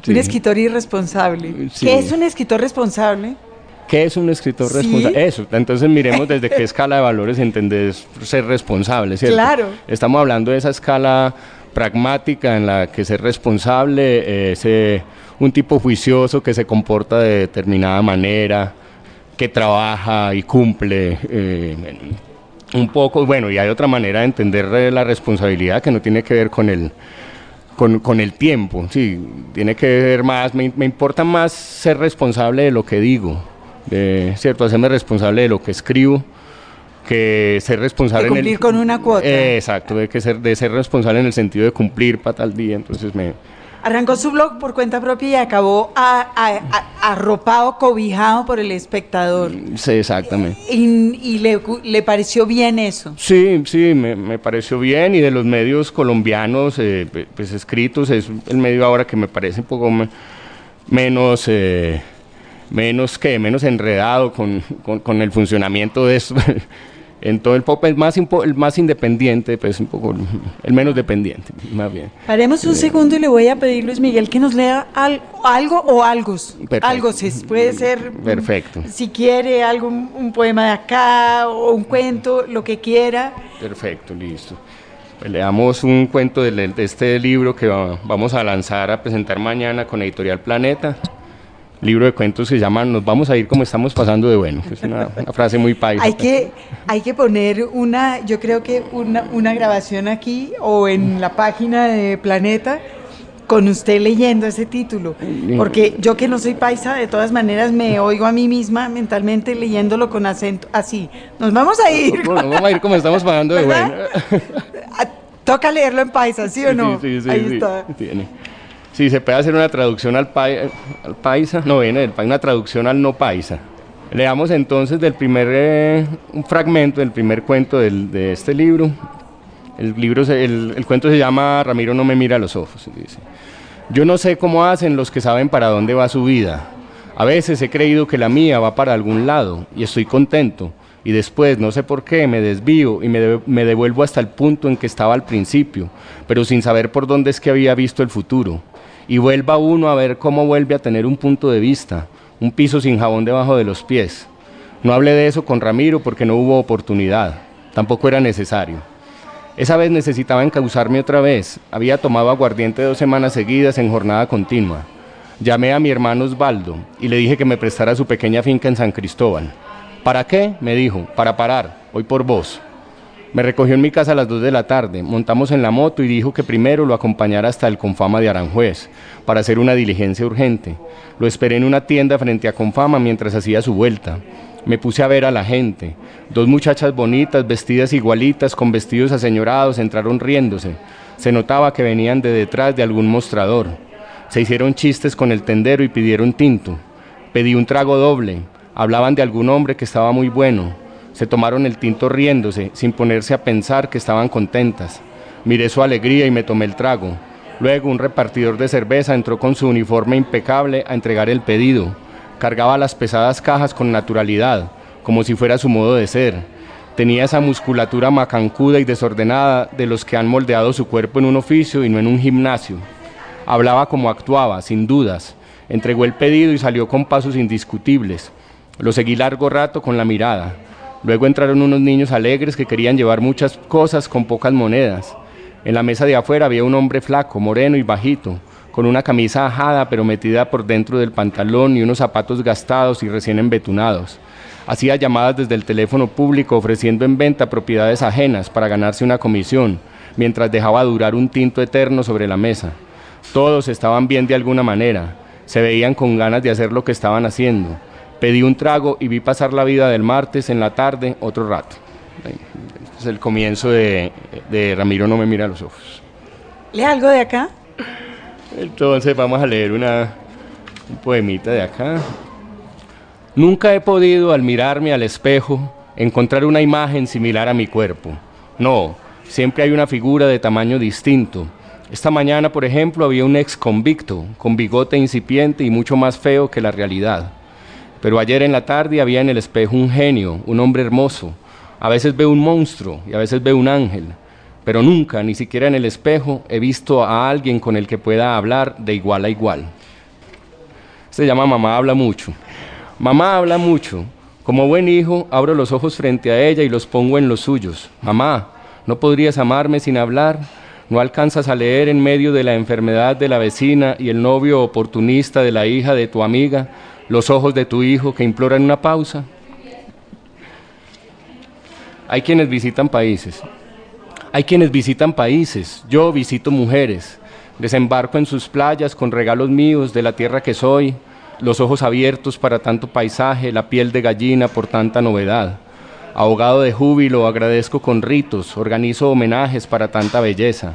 sí. Un escritor irresponsable. Sí. ¿Qué es un escritor responsable? ¿Qué es un escritor Sí. responsable? Eso, entonces miremos desde qué escala de valores entendés ser responsable, ¿cierto? Claro. Estamos hablando de esa escala pragmática en la que ser responsable eh, es eh, un tipo juicioso que se comporta de determinada manera, que trabaja y cumple. eh, un poco, bueno, y hay otra manera de entender eh, la responsabilidad que no tiene que ver con el, con, con el tiempo, sí, tiene que ver más, me, me importa más ser responsable de lo que digo, de, ¿cierto? Hacerme responsable de lo que escribo, que ser responsable De en el- cumplir con una cuota. Eh, exacto, de, que ser, de ser responsable en el sentido de cumplir para tal día, entonces me... Arrancó su blog por cuenta propia y acabó a- a- a- arropado, cobijado por el espectador. Sí, exactamente. Y, y le, le pareció bien eso. Sí, sí, me, me pareció bien y de los medios colombianos, eh, pues escritos, es el medio ahora que me parece un poco me- menos, eh, menos que, menos enredado con, con- con el funcionamiento de eso. en todo el pop es más, el más independiente, pues un poco el menos dependiente, más bien. Paremos un segundo y le voy a pedir, Luis Miguel, que nos lea al- algo o algo. Algo, puede ser. mm, Perfecto. Si quiere, algo, un poema de acá o un cuento, lo que quiera. Perfecto, listo. Pues leamos un cuento de, este libro que va- vamos a lanzar a presentar mañana con Editorial Planeta. Libro de cuentos que se llama Nos vamos a ir como estamos pasando de bueno. que Es una, una frase muy paisa. Hay que, hay que poner una, yo creo que una, una grabación aquí o en la página de Planeta con usted leyendo ese título. Porque yo que no soy paisa, de todas maneras me oigo a mí misma mentalmente leyéndolo con acento así. Nos vamos a ir. Bueno, vamos a ir como estamos pasando de bueno. Toca leerlo en paisa, ¿sí o no? Sí, sí, sí, Ahí está. tiene. Sí, se puede hacer una traducción al, pai- al paisa, no viene del paisa, una traducción al no paisa. Leamos entonces del primer, eh, un fragmento del primer cuento del- de este libro. El, libro se- el, el cuento se llama Ramiro no me mira a los ojos. Dice. Yo no sé cómo hacen los que saben para dónde va su vida. A veces he creído que la mía va para algún lado y estoy contento. Y después, no sé por qué, me desvío y me, de- me devuelvo hasta el punto en que estaba al principio, pero sin saber por dónde es que había visto el futuro. Y vuelva uno a ver cómo vuelve a tener un punto de vista, un piso sin jabón debajo de los pies. No hablé de eso con Ramiro porque no hubo oportunidad, tampoco era necesario. Esa vez necesitaba encauzarme otra vez. Había tomado aguardiente dos semanas seguidas en jornada continua. Llamé a mi hermano Osvaldo y le dije que me prestara su pequeña finca en San Cristóbal. ¿Para qué? Me dijo, para parar, voy por vos. Me recogió en mi casa a las 2 de la tarde, montamos en la moto y dijo que primero lo acompañara hasta el Confama de Aranjuez para hacer una diligencia urgente. Lo esperé en una tienda frente a Confama mientras hacía su vuelta. Me puse a ver a la gente. Dos muchachas bonitas, vestidas igualitas, con vestidos aseñorados, entraron riéndose. Se notaba que venían de detrás de algún mostrador. Se hicieron chistes con el tendero y pidieron tinto. Pedí un trago doble. Hablaban de algún hombre que estaba muy bueno. Se tomaron el tinto riéndose, sin ponerse a pensar que estaban contentas. Miré su alegría y me tomé el trago. Luego un repartidor de cerveza entró con su uniforme impecable a entregar el pedido. Cargaba las pesadas cajas con naturalidad, como si fuera su modo de ser. Tenía esa musculatura macancuda y desordenada de los que han moldeado su cuerpo en un oficio y no en un gimnasio. Hablaba como actuaba, sin dudas. Entregó el pedido y salió con pasos indiscutibles. Lo seguí largo rato con la mirada. Luego entraron unos niños alegres que querían llevar muchas cosas con pocas monedas. En la mesa de afuera había un hombre flaco, moreno y bajito, con una camisa ajada pero metida por dentro del pantalón y unos zapatos gastados y recién embetunados. Hacía llamadas desde el teléfono público ofreciendo en venta propiedades ajenas para ganarse una comisión, mientras dejaba durar un tinto eterno sobre la mesa. Todos estaban bien de alguna manera, se veían con ganas de hacer lo que estaban haciendo. Pedí un trago y vi pasar la vida del martes en la tarde otro rato. Este es el comienzo de, de Ramiro no me mira a los ojos. ¿Lee algo de acá? Entonces vamos a leer una, un poemita de acá. Nunca he podido al mirarme al espejo encontrar una imagen similar a mi cuerpo. No, siempre hay una figura de tamaño distinto. Esta mañana, por ejemplo, había un ex convicto con bigote incipiente y mucho más feo que la realidad. Pero ayer en la tarde había en el espejo un genio, un hombre hermoso. A veces veo un monstruo y a veces veo un ángel pero nunca, ni siquiera en el espejo, he visto a alguien con el que pueda hablar de igual a igual. Se llama Mamá habla mucho. Mamá habla mucho. Como buen hijo, abro los ojos frente a ella y los pongo en los suyos. Mamá, ¿no podrías amarme sin hablar? ¿No alcanzas a leer en medio de la enfermedad de la vecina y el novio oportunista de la hija de tu amiga los ojos de tu hijo que imploran una pausa? Hay quienes visitan países, hay quienes visitan países, yo visito mujeres, desembarco en sus playas con regalos míos de la tierra que soy, los ojos abiertos para tanto paisaje, la piel de gallina por tanta novedad. Ahogado de júbilo, agradezco con ritos, organizo homenajes para tanta belleza.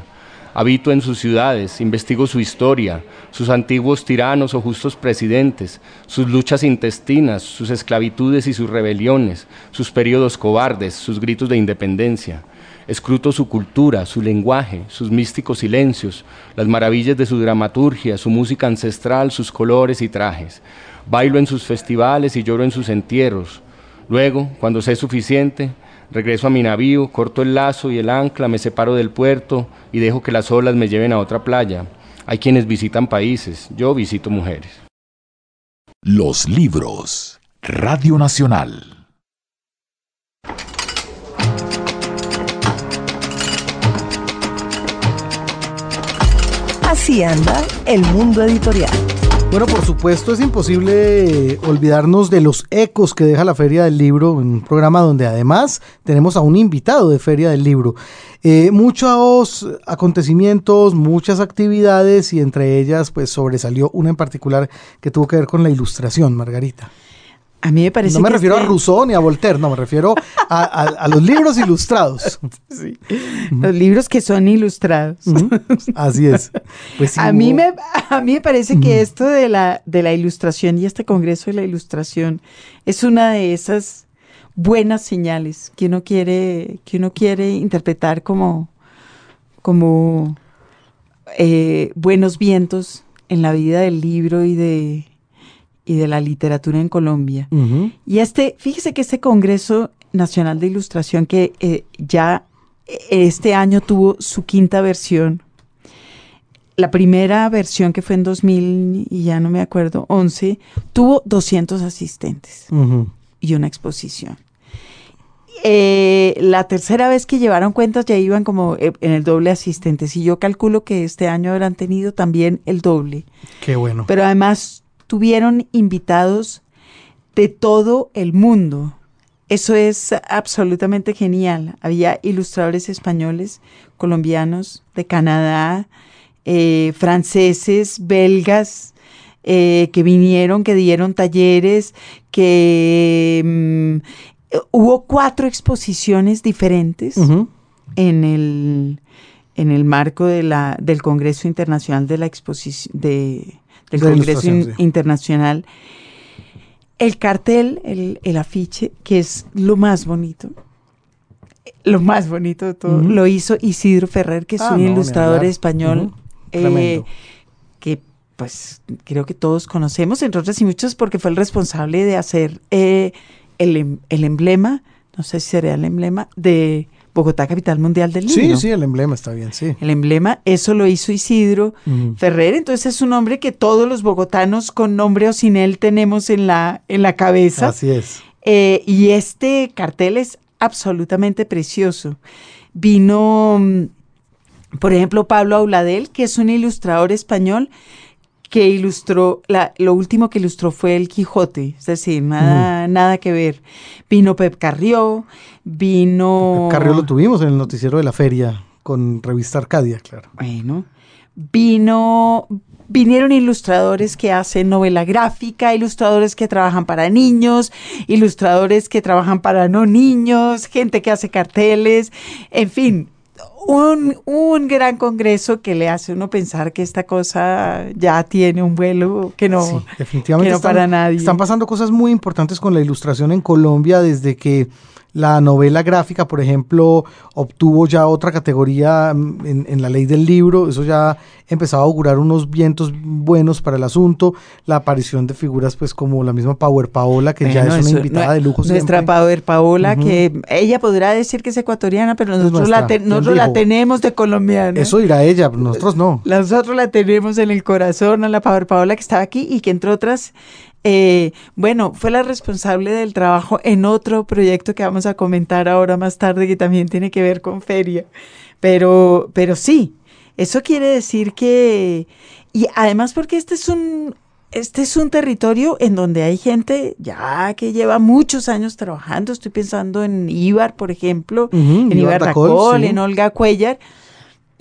Habito en sus ciudades, investigo su historia, sus antiguos tiranos o justos presidentes, sus luchas intestinas, sus esclavitudes y sus rebeliones, sus periodos cobardes, sus gritos de independencia. Escruto su cultura, su lenguaje, sus místicos silencios, las maravillas de su dramaturgia, su música ancestral, sus colores y trajes. Bailo en sus festivales y lloro en sus entierros. Luego, cuando sé suficiente, regreso a mi navío, corto el lazo y el ancla, me separo del puerto y dejo que las olas me lleven a otra playa. Hay quienes visitan países, yo visito mujeres. Los libros. Radio Nacional. Así anda el mundo editorial. Bueno, por supuesto es imposible olvidarnos de los ecos que deja la Feria del Libro, un programa donde además tenemos a un invitado de Feria del Libro. Eh, muchos acontecimientos, muchas actividades y entre ellas pues sobresalió una en particular que tuvo que ver con la ilustración, Margarita. A mí me parece No me que refiero este- a Rousseau ni a Voltaire, no, me refiero a, a- a los libros ilustrados. Los libros que son ilustrados. Así es. Pues sí, a, mí me, a mí me parece que esto de la, de la ilustración y este Congreso de la Ilustración es una de esas buenas señales que uno quiere, que uno quiere interpretar como, como eh, buenos vientos en la vida del libro y de, y de la literatura en Colombia. Y este, fíjese que este Congreso Nacional de Ilustración que eh, ya eh, este año tuvo su quinta versión. La primera versión que fue en 2000 y ya no me acuerdo, 11, tuvo 200 asistentes y una exposición. Eh, la tercera vez que llevaron cuentas ya iban como en el doble asistentes y yo calculo que este año habrán tenido también el doble. Qué bueno. Pero además tuvieron invitados de todo el mundo. Eso es absolutamente genial. Había ilustradores españoles, colombianos, de Canadá, eh, franceses, belgas, eh, que vinieron, que dieron talleres, que mm, hubo cuatro exposiciones diferentes en el en el marco de la del Congreso Internacional de la Exposición de del De Congreso Ilustración, In- sí. Internacional. El cartel, el, el afiche, que es lo más bonito, lo más bonito de todo, lo hizo Isidro Ferrer, que es Ah, un no, ilustrador español, eh, que pues creo que todos conocemos, entre otras y muchos, porque fue el responsable de hacer eh, el, em- el emblema, no sé si sería el emblema, de Bogotá, capital mundial del libro. Sí, sí, el emblema está bien, sí. El emblema, eso lo hizo Isidro. Ferrer, entonces es un hombre que todos los bogotanos con nombre o sin él tenemos en la, en la cabeza. Así es. Eh, y este cartel es absolutamente precioso. Vino, mm, por ejemplo, Pablo Auladel, que es un ilustrador español que ilustró, la, lo último que ilustró fue el Quijote, es decir, nada, nada que ver. Vino Pep Carrió, vino... Carrió lo tuvimos en el noticiero de la feria con Revista Arcadia, claro. Bueno, vino, vinieron ilustradores que hacen novela gráfica, ilustradores que trabajan para niños, ilustradores que trabajan para no niños, gente que hace carteles, en fin, un, un, gran congreso que le hace uno pensar que esta cosa ya tiene un vuelo que no, definitivamente para nadie. Están pasando cosas muy importantes con la ilustración en Colombia desde que la novela gráfica, por ejemplo, obtuvo ya otra categoría mm, en, la ley del libro. Eso ya empezaba a augurar unos vientos buenos para el asunto. La aparición de figuras pues como la misma Power Paola, que ya es una invitada de lujo. Nuestra Power Paola, que ella podrá decir que es ecuatoriana, pero nosotros, la, nosotros la tenemos de colombiana. Eso dirá ella, nosotros no. Nosotros la tenemos en el corazón a la Power Paola que estaba aquí y que entre otras eh, bueno, fue la responsable del trabajo en otro proyecto que vamos a comentar ahora más tarde que también tiene que ver con feria. Pero, pero sí, eso quiere decir que, y además porque este es un, este es un territorio en donde hay gente ya que lleva muchos años trabajando. Estoy pensando en Ibar, por ejemplo, en Ibar Racol, en Olga Cuellar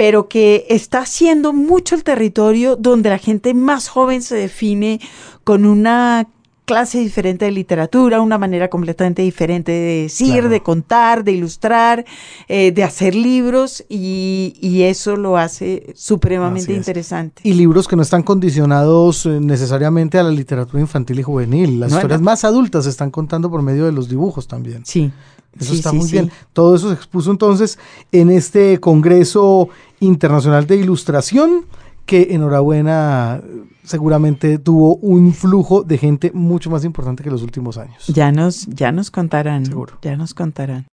pero que está haciendo mucho el territorio donde la gente más joven se define con una clase diferente de literatura, una manera completamente diferente de decir, de contar, de ilustrar, eh, de hacer libros y, eso lo hace supremamente interesante. Y libros que no están condicionados eh, necesariamente a la literatura infantil y juvenil. Las historias más adultas se están contando por medio de los dibujos también. Sí. Eso está muy bien. Todo eso se expuso entonces en este Congreso Internacional de Ilustración que enhorabuena seguramente tuvo un flujo de gente mucho más importante que los últimos años. Ya nos, ya nos contarán. Seguro. Ya nos contarán.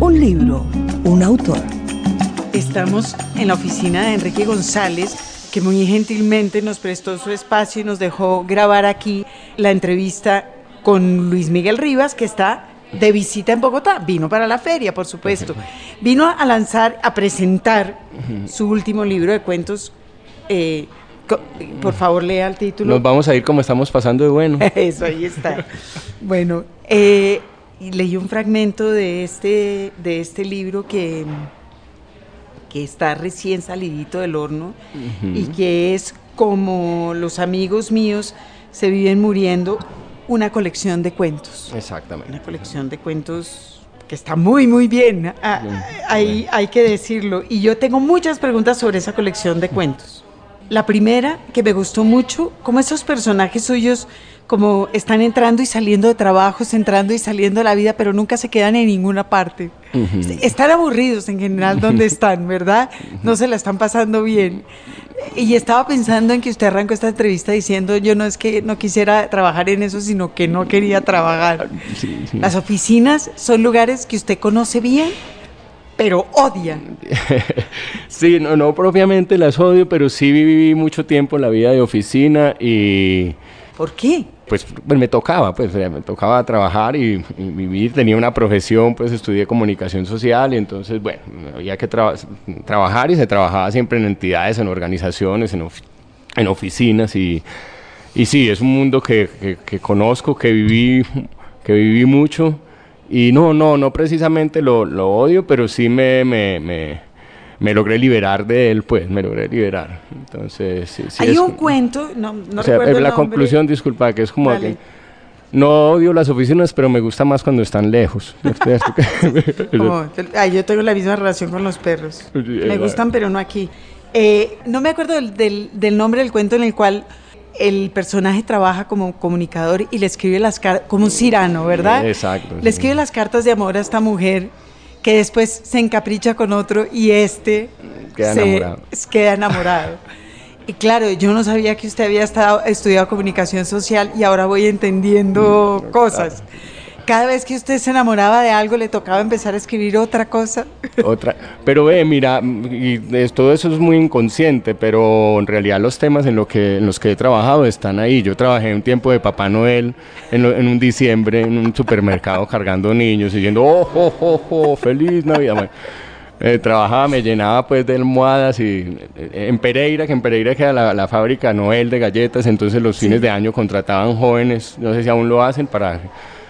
Un libro, un autor. Estamos en la oficina de Enrique González, que muy gentilmente nos prestó su espacio y nos dejó grabar aquí la entrevista con Luis Miguel Rivas, que está de visita en Bogotá. Vino para la feria, por supuesto. Vino a lanzar, a presentar su último libro de cuentos. Eh, por favor, lea el título. Nos vamos a ir como estamos pasando de bueno. Eso, ahí está. bueno, eh, leí un fragmento de este, de este libro que, que está recién salidito del horno y que es como los amigos míos se viven muriendo una colección de cuentos. Exactamente. Una colección de cuentos que está muy, muy bien. Ah, hay, hay que decirlo. Y yo tengo muchas preguntas sobre esa colección de cuentos. La primera, que me gustó mucho, como esos personajes suyos, como están entrando y saliendo de trabajos, entrando y saliendo de la vida, pero nunca se quedan en ninguna parte. Están aburridos en general donde están, ¿verdad? No se la están pasando bien. Y estaba pensando en que usted arrancó esta entrevista diciendo, yo no es que no quisiera trabajar en eso, sino que no quería trabajar. Las oficinas son lugares que usted conoce bien, pero odia. sí, no, no propiamente las odio, pero sí viví mucho tiempo en la vida de oficina y... ¿Por qué? Pues, pues me tocaba, pues me tocaba trabajar y, vivir, tenía una profesión, pues estudié comunicación social y entonces, bueno, había que trabajar y se trabajaba siempre en entidades, en organizaciones, en, oficinas y, sí, es un mundo que, conozco, que viví, que viví mucho y no, no, no precisamente lo, odio, pero sí me, me, logré liberar de él, pues, me logré liberar. Entonces, sí, sí Hay un cuento, no, no o sea, La conclusión, disculpa, que es como que no odio las oficinas, pero me gusta más cuando están lejos. ay, yo tengo la misma relación con los perros. Me gustan, pero no aquí. Eh, no me acuerdo del, del, del nombre del cuento en el cual el personaje trabaja como comunicador y le escribe las cartas, como un cirano, ¿verdad? Exacto. Le escribe las cartas de amor a esta mujer que después se encapricha con otro y este queda enamorado. Queda enamorado. Y claro, yo no sabía que usted había estado, estudiado comunicación social y ahora voy entendiendo mm, cosas. Cada vez que usted se enamoraba de algo le tocaba empezar a escribir otra cosa. Otra, pero ve, mira, y es- todo eso es muy inconsciente, pero en realidad los temas en, lo que, en los que he trabajado están ahí. Yo trabajé un tiempo de Papá Noel en, lo- en un diciembre en un supermercado cargando niños y diciendo, oh, oh, oh, oh, feliz Navidad. Bueno, eh, trabajaba, me llenaba pues de almohadas y eh, en Pereira, que en Pereira queda la, la fábrica Noel de galletas, entonces los fines de año contrataban jóvenes, no sé si aún lo hacen, para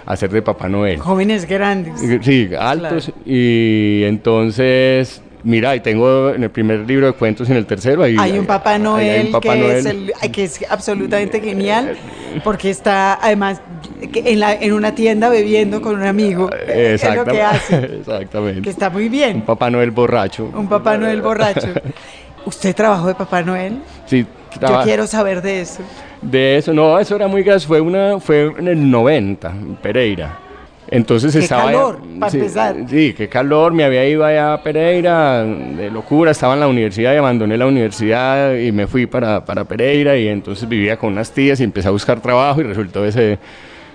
hacer de Papá Noel. Jóvenes grandes. Sí, altos. Y entonces, mira, y tengo en el primer libro de cuentos y en el tercero ahí. Hay un Papá Noel, hay un Papá que, Noel. Es el- que es absolutamente genial porque está además en, la, en una tienda bebiendo con un amigo. Es lo que hace, Exactamente. que está muy Un bien. Papá Noel borracho. Un Papá Noel borracho. ¿Usted trabajó de Papá Noel? Sí, Yo traba- quiero saber de eso. De eso, no, eso era muy gas, fue una, fue en el 90, en Pereira. Entonces Qué estaba calor, pa' sí, empezar. Sí, qué calor, me había ido allá a Pereira, de locura, estaba en la universidad y abandoné la universidad y me fui para, para Pereira y entonces vivía con unas tías y empecé a buscar trabajo y resultó ese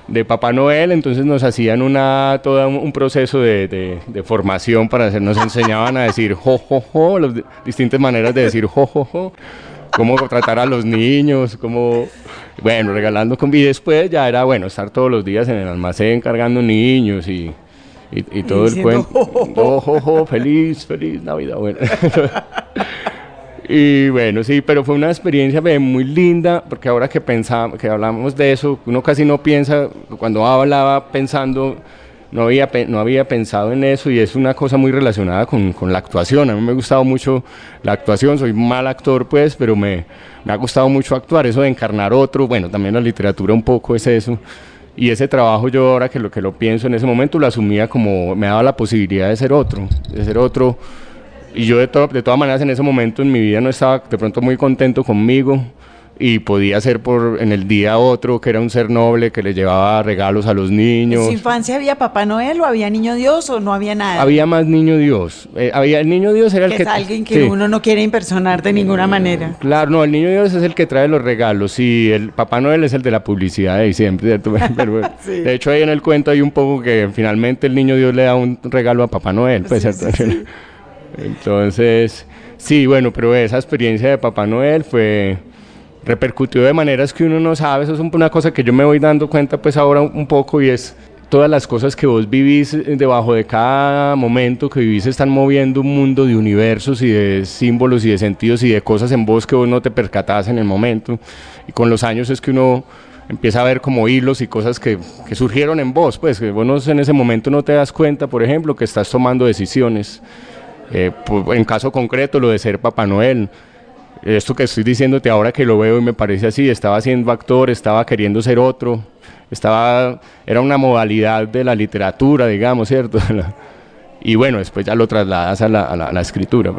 de Papá Noel, entonces nos hacían una, todo un, proceso de, de- de formación para hacer, nos enseñaban a decir jo, jo, jo, las di- distintas maneras de decir jo, jo, jo, cómo tratar a los niños, cómo, bueno, regalando con y después ya era, bueno, estar todos los días en el almacén cargando niños y, y, y todo el cuento. "Jo, jo, jo". Jo, jo, jo, feliz, feliz Navidad, bueno. Y bueno, sí, pero fue una experiencia muy linda, porque ahora que pensamos, que hablamos de eso, uno casi no piensa, cuando hablaba pensando, no había, no había pensado en eso y es una cosa muy relacionada con, con la actuación. A mí me ha gustado mucho la actuación, soy mal actor pues, pero me, me ha gustado mucho actuar, eso de encarnar otro, bueno, también la literatura un poco es eso. Y ese trabajo yo ahora que lo que lo pienso en ese momento lo asumía como me daba la posibilidad de ser otro, de ser otro y yo de, to- de todas maneras en ese momento en mi vida no estaba de pronto muy contento conmigo y podía ser por en el día otro que era un ser noble que le llevaba regalos a los ¿En niños. su infancia había Papá Noel o había Niño Dios o no había nada? Había más niño Dios. Eh, había el niño Dios era el que que es alguien que sí. uno no quiere impersonar de ninguna manera. Claro, no, el niño Dios es el que trae los regalos y el Papá Noel es el de la publicidad de bueno, Sí. De hecho, ahí en el cuento hay un poco que finalmente el niño Dios le da un regalo a Papá Noel. Pues, sí. Entonces, sí, bueno, pero esa experiencia de Papá Noel fue repercutió de maneras que uno no sabe. Eso es un- una cosa que yo me voy dando cuenta pues ahora un poco y es todas las cosas que vos vivís eh, debajo de cada momento que vivís están moviendo un mundo de universos y de símbolos y de sentidos y de cosas en vos que vos no te percatás en el momento. Y con los años es que uno empieza a ver como hilos y cosas que, que surgieron en vos, pues que vos en ese momento no te das cuenta, por ejemplo, que estás tomando decisiones. Eh, en caso concreto, lo de ser Papá Noel. Esto que estoy diciéndote ahora que lo veo y me parece así, estaba siendo actor, estaba queriendo ser otro, estaba, era una modalidad de la literatura, digamos, ¿cierto? y bueno, después ya lo trasladas a la, a la- a la escritura.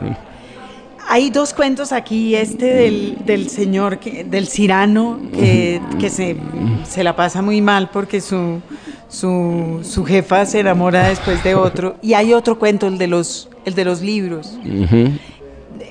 Hay dos cuentos aquí, este del, del señor, que, del cirano, que, que se, se la pasa muy mal porque su, su, su jefa se enamora después de otro. Y hay otro cuento, el de los, el de los libros. Ujú.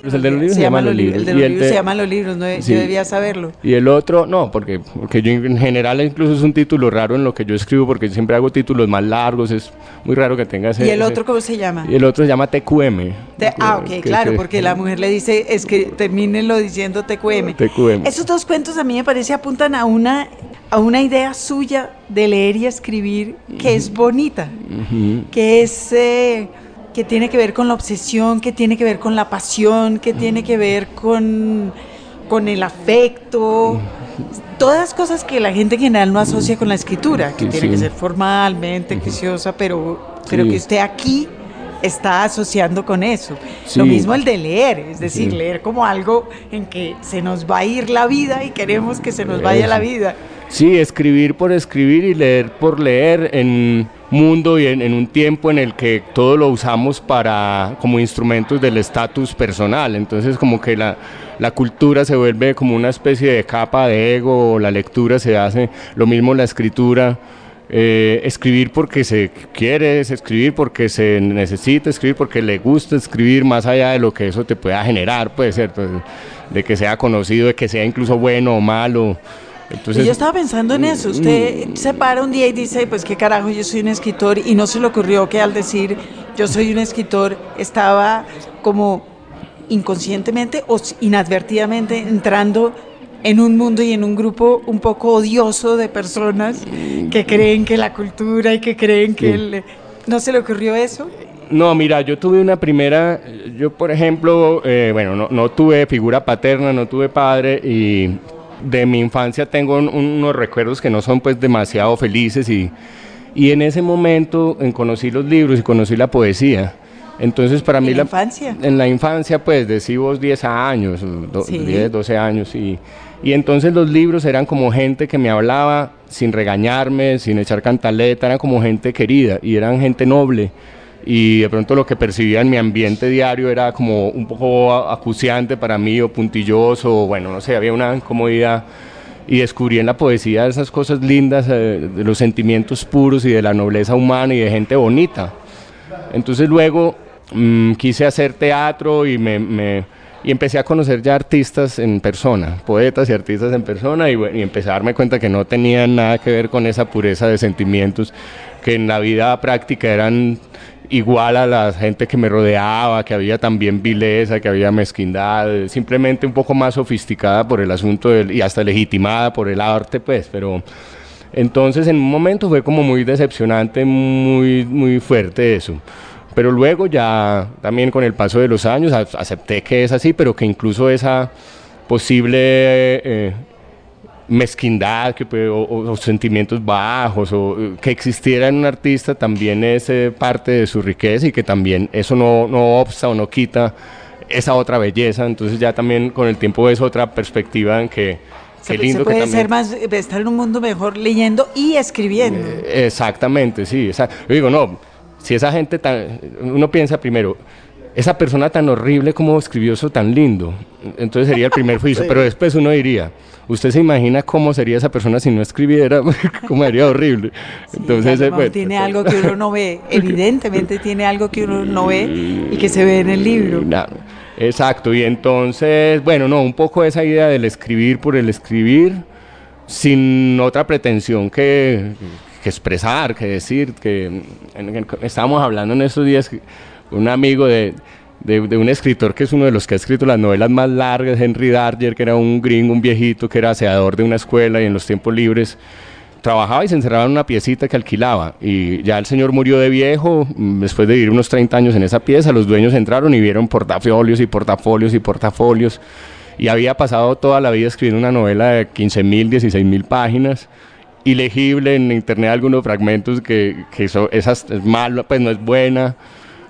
Pues el de los libros se, llama Los Libros. El de los libros se llama Los Libros, no, Sí. yo debía saberlo. Y el otro, no, porque, porque yo en general incluso es un título raro en lo que yo escribo, porque siempre hago títulos más largos, es muy raro que tenga ese... ¿Y el ese- otro cómo se llama? Y el otro se llama TQM. Te- ah, ok, que- claro, que- porque la mujer le dice, es que termínenlo diciendo TQM. TQM. Esos dos cuentos a mí me parece apuntan a una, a una idea suya de leer y escribir que es bonita, que es... eh, que tiene que ver con la obsesión, que tiene que ver con la pasión, que tiene que ver con, con el afecto, todas cosas que la gente en general no asocia con la escritura, que Sí, tiene sí. que ser formalmente, juiciosa, pero, pero Sí. que usted aquí está asociando con eso. Sí. Lo mismo el de leer, es decir, Sí. leer como algo en que se nos va a ir la vida y queremos que se nos vaya la vida. Sí, escribir por escribir y leer por leer en un mundo y en, un tiempo en el que todo lo usamos para como instrumentos del estatus personal. Entonces como que la, la cultura se vuelve como una especie de capa de ego, la lectura se hace, lo mismo la escritura. eh, escribir porque se quiere, es escribir porque se necesita escribir, porque le gusta escribir, más allá de lo que eso te pueda generar, puede ser, pues, de que sea conocido, de que sea incluso bueno o malo y yo estaba pensando en eso. Usted mm. se para un día y dice, pues qué carajo, yo soy un escritor. Y no se le ocurrió que al decir yo soy un escritor estaba como inconscientemente o inadvertidamente entrando en un mundo y en un grupo un poco odioso de personas que creen que la cultura y que creen que... ¿No se le ocurrió eso? No, mira, yo tuve una primera, yo por ejemplo, eh, bueno, no, no, tuve figura paterna, no tuve padre y de mi infancia tengo unos recuerdos que no son pues demasiado felices y, y en ese momento en conocí los libros y conocí la poesía. Entonces para mí... ¿En la, infancia? En la infancia pues decimos 10 años, 10, 12 años y, y entonces los libros eran como gente que me hablaba sin regañarme, sin echar cantaleta, eran como gente querida y eran gente noble y de pronto lo que percibía en mi ambiente diario era como un poco acuciante para mí o puntilloso, o bueno, no sé, había una incomodidad y descubrí en la poesía esas cosas lindas, eh, de los sentimientos puros y de la nobleza humana y de gente bonita. Entonces luego mm, quise hacer teatro y me, y empecé a conocer ya artistas en persona, poetas y artistas en persona, y, y, empecé a darme cuenta que no tenían nada que ver con esa pureza de sentimientos, que en la vida práctica eran igual a la gente que me rodeaba, que había también vileza, que había mezquindad, simplemente un poco más sofisticada por el asunto y hasta legitimada por el arte, pues, pero entonces en un momento fue como muy decepcionante, muy, muy fuerte eso. Pero luego ya también con el paso de los años acepté que es así, pero que incluso esa posible eh, mezquindad que o, sentimientos bajos o eh, que existiera en un artista también es eh, parte de su riqueza y que también eso no, no obsta o no quita esa otra belleza. Entonces ya también con el tiempo es otra perspectiva en que qué lindo se puede ser más estar en un mundo mejor leyendo y escribiendo. Eh, exactamente sí yo digo no si esa gente tan uno piensa primero esa persona tan horrible como escribió eso tan lindo. Entonces sería el primer juicio, pero después uno diría, ¿usted se imagina cómo sería esa persona si no escribiera? ¿Cómo sería horrible? Entonces, pues, tiene algo que uno no ve, evidentemente tiene algo que uno no ve y que se ve en el libro. exacto, y entonces, bueno, no, un poco esa idea del escribir por el escribir, sin otra pretensión que, que expresar, que decir, que estábamos hablando en estos días un amigo de, de, un escritor que es uno de los que ha escrito las novelas más largas, Henry Darger, que era un gringo, un viejito, que era aseador de una escuela y en los tiempos libres trabajaba y se encerraba en una piecita que alquilaba. Y ya el señor murió de viejo, mm, después de vivir unos 30 años en esa pieza, los dueños entraron y vieron portafolios y portafolios y portafolios. Y había pasado toda la vida escribiendo una novela de 15 mil, 16 mil páginas ilegible en internet algunos fragmentos que, que eso, esas es malo, pues no es buena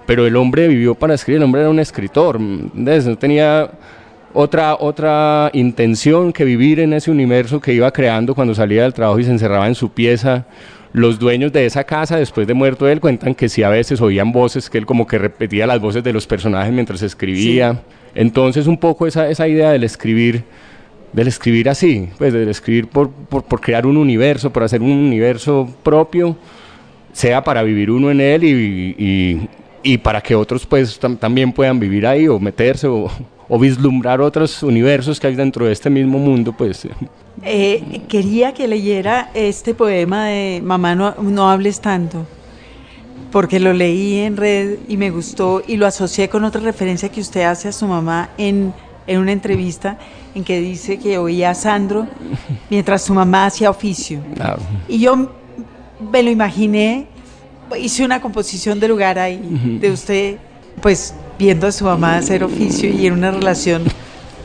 pero el hombre vivió para escribir, el hombre era un escritor, no tenía otra, otra intención que vivir en ese universo que iba creando cuando salía del trabajo y se encerraba en su pieza. Los dueños de esa casa, después de muerto él, cuentan que sí a veces oían voces, que él como que repetía las voces de los personajes mientras escribía. Entonces un poco esa, esa idea del escribir, del escribir así, pues del escribir por, por, por crear un universo, por hacer un universo propio, sea para vivir uno en él y, y para que otros pues también puedan vivir ahí o meterse o, vislumbrar otros universos que hay dentro de este mismo mundo, pues. Eh, quería que leyera este poema de Mamá no, no, hables tanto, porque lo leí en red y me gustó y lo asocié con otra referencia que usted hace a su mamá en, en una entrevista en que dice que oía a Sandro mientras su mamá hacía oficio. Y yo me lo imaginé hice una composición de lugar ahí, de usted, pues viendo a su mamá hacer oficio y en una relación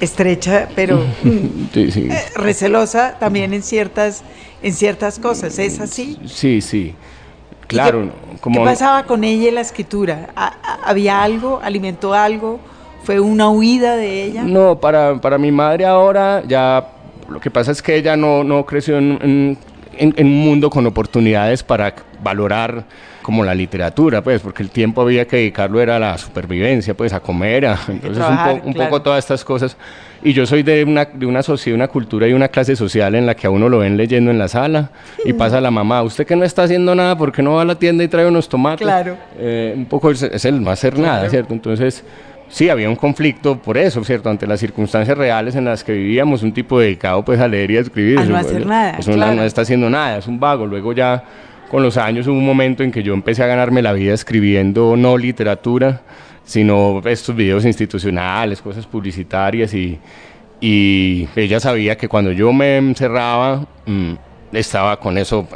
estrecha, pero eh, recelosa también en ciertas, en ciertas cosas. ¿Es así? Sí, sí. Claro. Qué, como... ¿Qué pasaba con ella en la escritura? ¿Había algo? ¿Alimentó algo? ¿Fue una huida de ella? No, para, para mi madre ahora ya lo que pasa es que ella no, no creció en, en, en, un mundo con oportunidades para valorar como la literatura, pues, porque el tiempo había que dedicarlo era a la supervivencia, pues, a comer, a, entonces un, poco todas estas cosas. Y yo soy de una, de una sociedad, una cultura y una clase social en la que a uno lo ven leyendo en la sala y pasa la mamá, usted que no está haciendo nada, ¿por qué no va a la tienda y trae unos tomates? Claro. Eh, un poco es, el no hacer nada, ¿cierto? Entonces sí, había un conflicto por eso, ¿cierto? Ante las circunstancias reales en las que vivíamos, un tipo dedicado pues a leer y a escribir. A no hacer nada, Eso no está haciendo nada, es un vago. Luego ya con los años hubo un momento en que yo empecé a ganarme la vida escribiendo no literatura, sino estos videos institucionales, cosas publicitarias y, y ella sabía que cuando yo me encerraba mm, estaba con eso,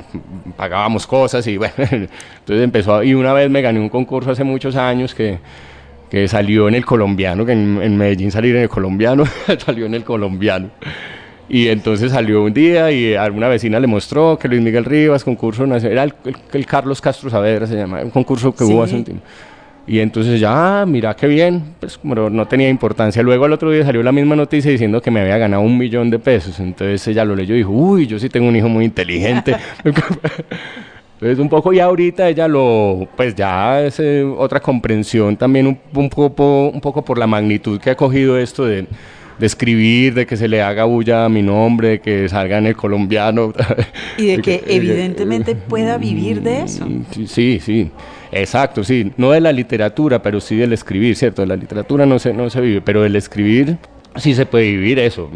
pagábamos cosas y bueno, entonces empezó, y una vez me gané un concurso hace muchos años que, que salió en el colombiano, que en, en Medellín salir en el colombiano, salió en el colombiano. Y entonces salió un día y alguna vecina le mostró que Luis Miguel Rivas, concurso nacional, era el, Carlos Castro Saavedra se llama, un concurso que hubo hace un tiempo. Y entonces ya, ah, mira qué bien, pues como no tenía importancia. Luego al otro día salió la misma noticia diciendo que me había ganado un millón de pesos. Entonces ella lo leyó y dijo, uy, yo sí tengo un hijo muy inteligente. Entonces un poco y ahorita ella lo, pues ya es eh, otra comprensión también un, un, poco, un poco por la magnitud que ha cogido esto de de escribir, de que se le haga bulla a mi nombre, de que salga en el colombiano. Y de, que, evidentemente pueda vivir de eso. Sí, sí, exacto, sí. No de la literatura, pero sí del escribir, ¿cierto? De la literatura no se, no se vive, pero del escribir sí se puede vivir eso.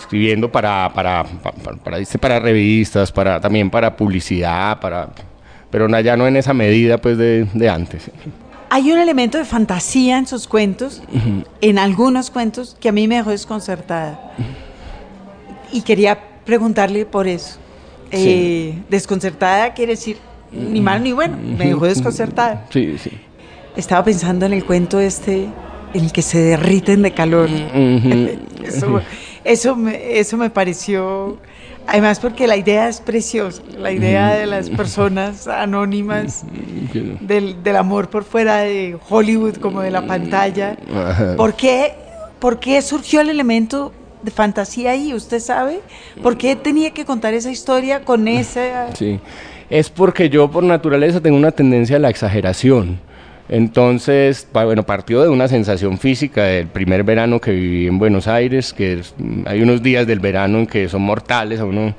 Escribiendo para, para, para, para, para revistas, para, también para publicidad, para, pero ya no en esa medida pues de, de antes. Hay un elemento de fantasía en sus cuentos, en algunos cuentos, que a mí me dejó desconcertada. Y quería preguntarle por eso. Eh, desconcertada quiere decir ni mal ni bueno, me dejó desconcertada. Sí, sí. Estaba pensando en el cuento este, en el que se derriten de calor. eso, eso, me, eso me pareció Además porque la idea es preciosa, la idea de las personas anónimas, del, amor por fuera de Hollywood como de la pantalla. ¿Por qué, ¿Por qué surgió el elemento de fantasía ahí? ¿Usted sabe? ¿Por qué tenía que contar esa historia con esa...? Sí, es porque yo por naturaleza tengo una tendencia a la exageración. Entonces, bueno, partió de una sensación física del primer verano que viví en Buenos Aires, que hay unos días del verano en que son mortales, a uno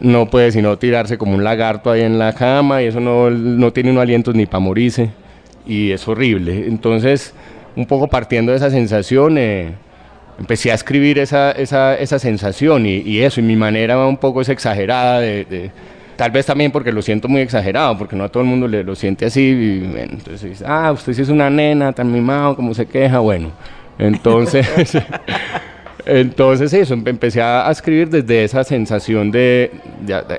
no puede sino tirarse como un lagarto ahí en la cama y eso no, no tiene un aliento ni para morirse y es horrible. Entonces, un poco partiendo de esa sensación, eh, empecé a escribir esa, esa, esa sensación y, y, eso, y mi manera un poco es exagerada de Tal vez también porque lo siento muy exagerado, porque no a todo el mundo le, lo siente así. Y, entonces dice, ah, usted sí es una nena, tan mimado, como se queja. Bueno, entonces, entonces eso, empecé a, escribir desde esa sensación de,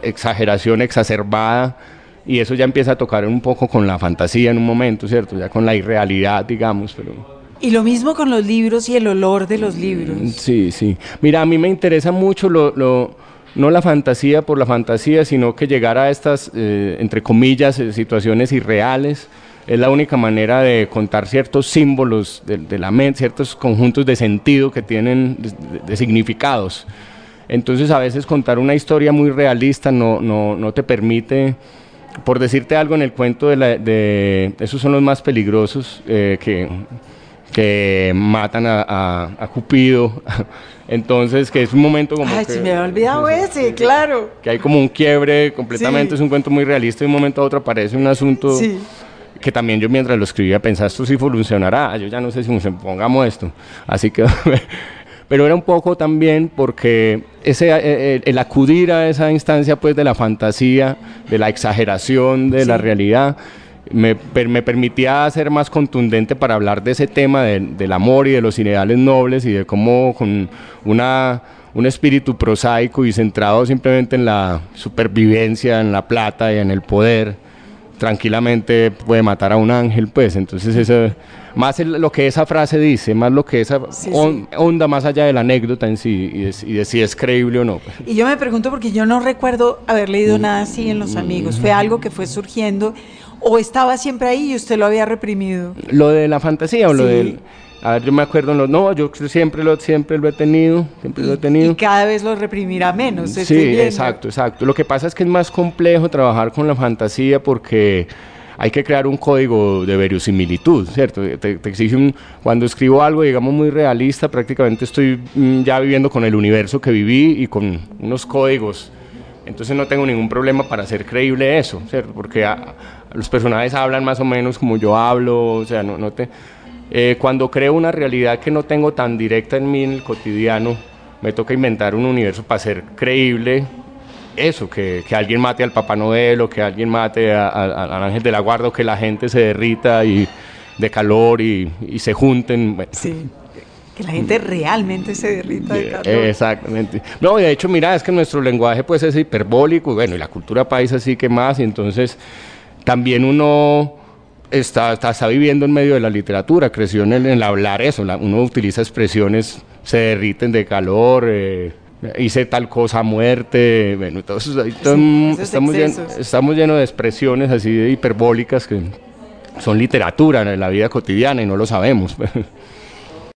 exageración exacerbada y eso ya empieza a tocar un poco con la fantasía en un momento, ¿cierto? Ya con la irrealidad, digamos, pero... Y lo mismo con los libros y el olor de los libros. Sí, sí. Mira, a mí me interesa mucho lo, lo no la fantasía por la fantasía, sino que llegar a estas, eh, entre comillas, eh, situaciones irreales. Es la única manera de contar ciertos símbolos de, la mente, ciertos conjuntos de sentido que tienen, de, significados. Entonces a veces contar una historia muy realista no, no, no te permite, por decirte algo en el cuento de, esos son los más peligrosos, eh, que que matan a, Cupido. Entonces, que es un momento como. Ay, se me había olvidado ese, claro. Que hay como un quiebre completamente, es un cuento muy realista de un momento a otro aparece un asunto. Que también yo mientras lo escribía pensaba, esto sí funcionará, yo ya no sé si pongamos esto. Así que pero era un poco también porque ese, eh, eh, el, acudir a esa instancia pues de la fantasía, de la exageración de la realidad, me, me, permitía ser más contundente para hablar de ese tema del amor y de los ideales nobles y de cómo con una, un espíritu prosaico y centrado simplemente en la supervivencia, en la plata y en el poder, tranquilamente puede matar a un ángel, pues entonces eso, más lo que esa frase dice, más lo que esa onda más allá de la anécdota en sí y de, y de, si es creíble o no. Pues. Y yo me pregunto porque yo no recuerdo haber leído nada así en Los Amigos, fue algo que fue surgiendo ¿O estaba siempre ahí y usted lo había reprimido? ¿Lo de la fantasía o lo del...? A ver, yo me acuerdo, no, yo siempre lo, siempre lo he tenido, siempre lo he tenido. Y cada vez lo reprimirá menos. Sí, exacto, exacto. Lo que pasa es que es más complejo trabajar con la fantasía porque hay que crear un código de verosimilitud, ¿cierto? Te, exige un, cuando escribo algo, digamos, muy realista, prácticamente estoy mm, ya viviendo con el universo que viví y con unos códigos. Entonces no tengo ningún problema para hacer creíble eso, ¿cierto? Porque a, los personajes hablan más o menos como yo hablo, o sea, no, no te... Eh, cuando creo una realidad que no tengo tan directa en mí en el cotidiano, me toca inventar un universo para ser creíble. Eso, que, que alguien mate al Papá Noel o que alguien mate a- a- al Ángel de la Guarda o que la gente se derrita y, de calor y, y se junten. Sí. Que la gente realmente se derrita de calor. Exactamente. No, de hecho, mira, es que nuestro lenguaje pues es hiperbólico, bueno, y la cultura paisa sí que más, y entonces también uno está, está, está viviendo en medio de la literatura, creció en el, en el hablar eso, la- uno utiliza expresiones, se derriten de calor, eh, hice tal cosa, muerte, bueno, entonces ahí estamos, llen- excesos. estamos llenos de expresiones así de hiperbólicas que son literatura en la vida cotidiana y no lo sabemos.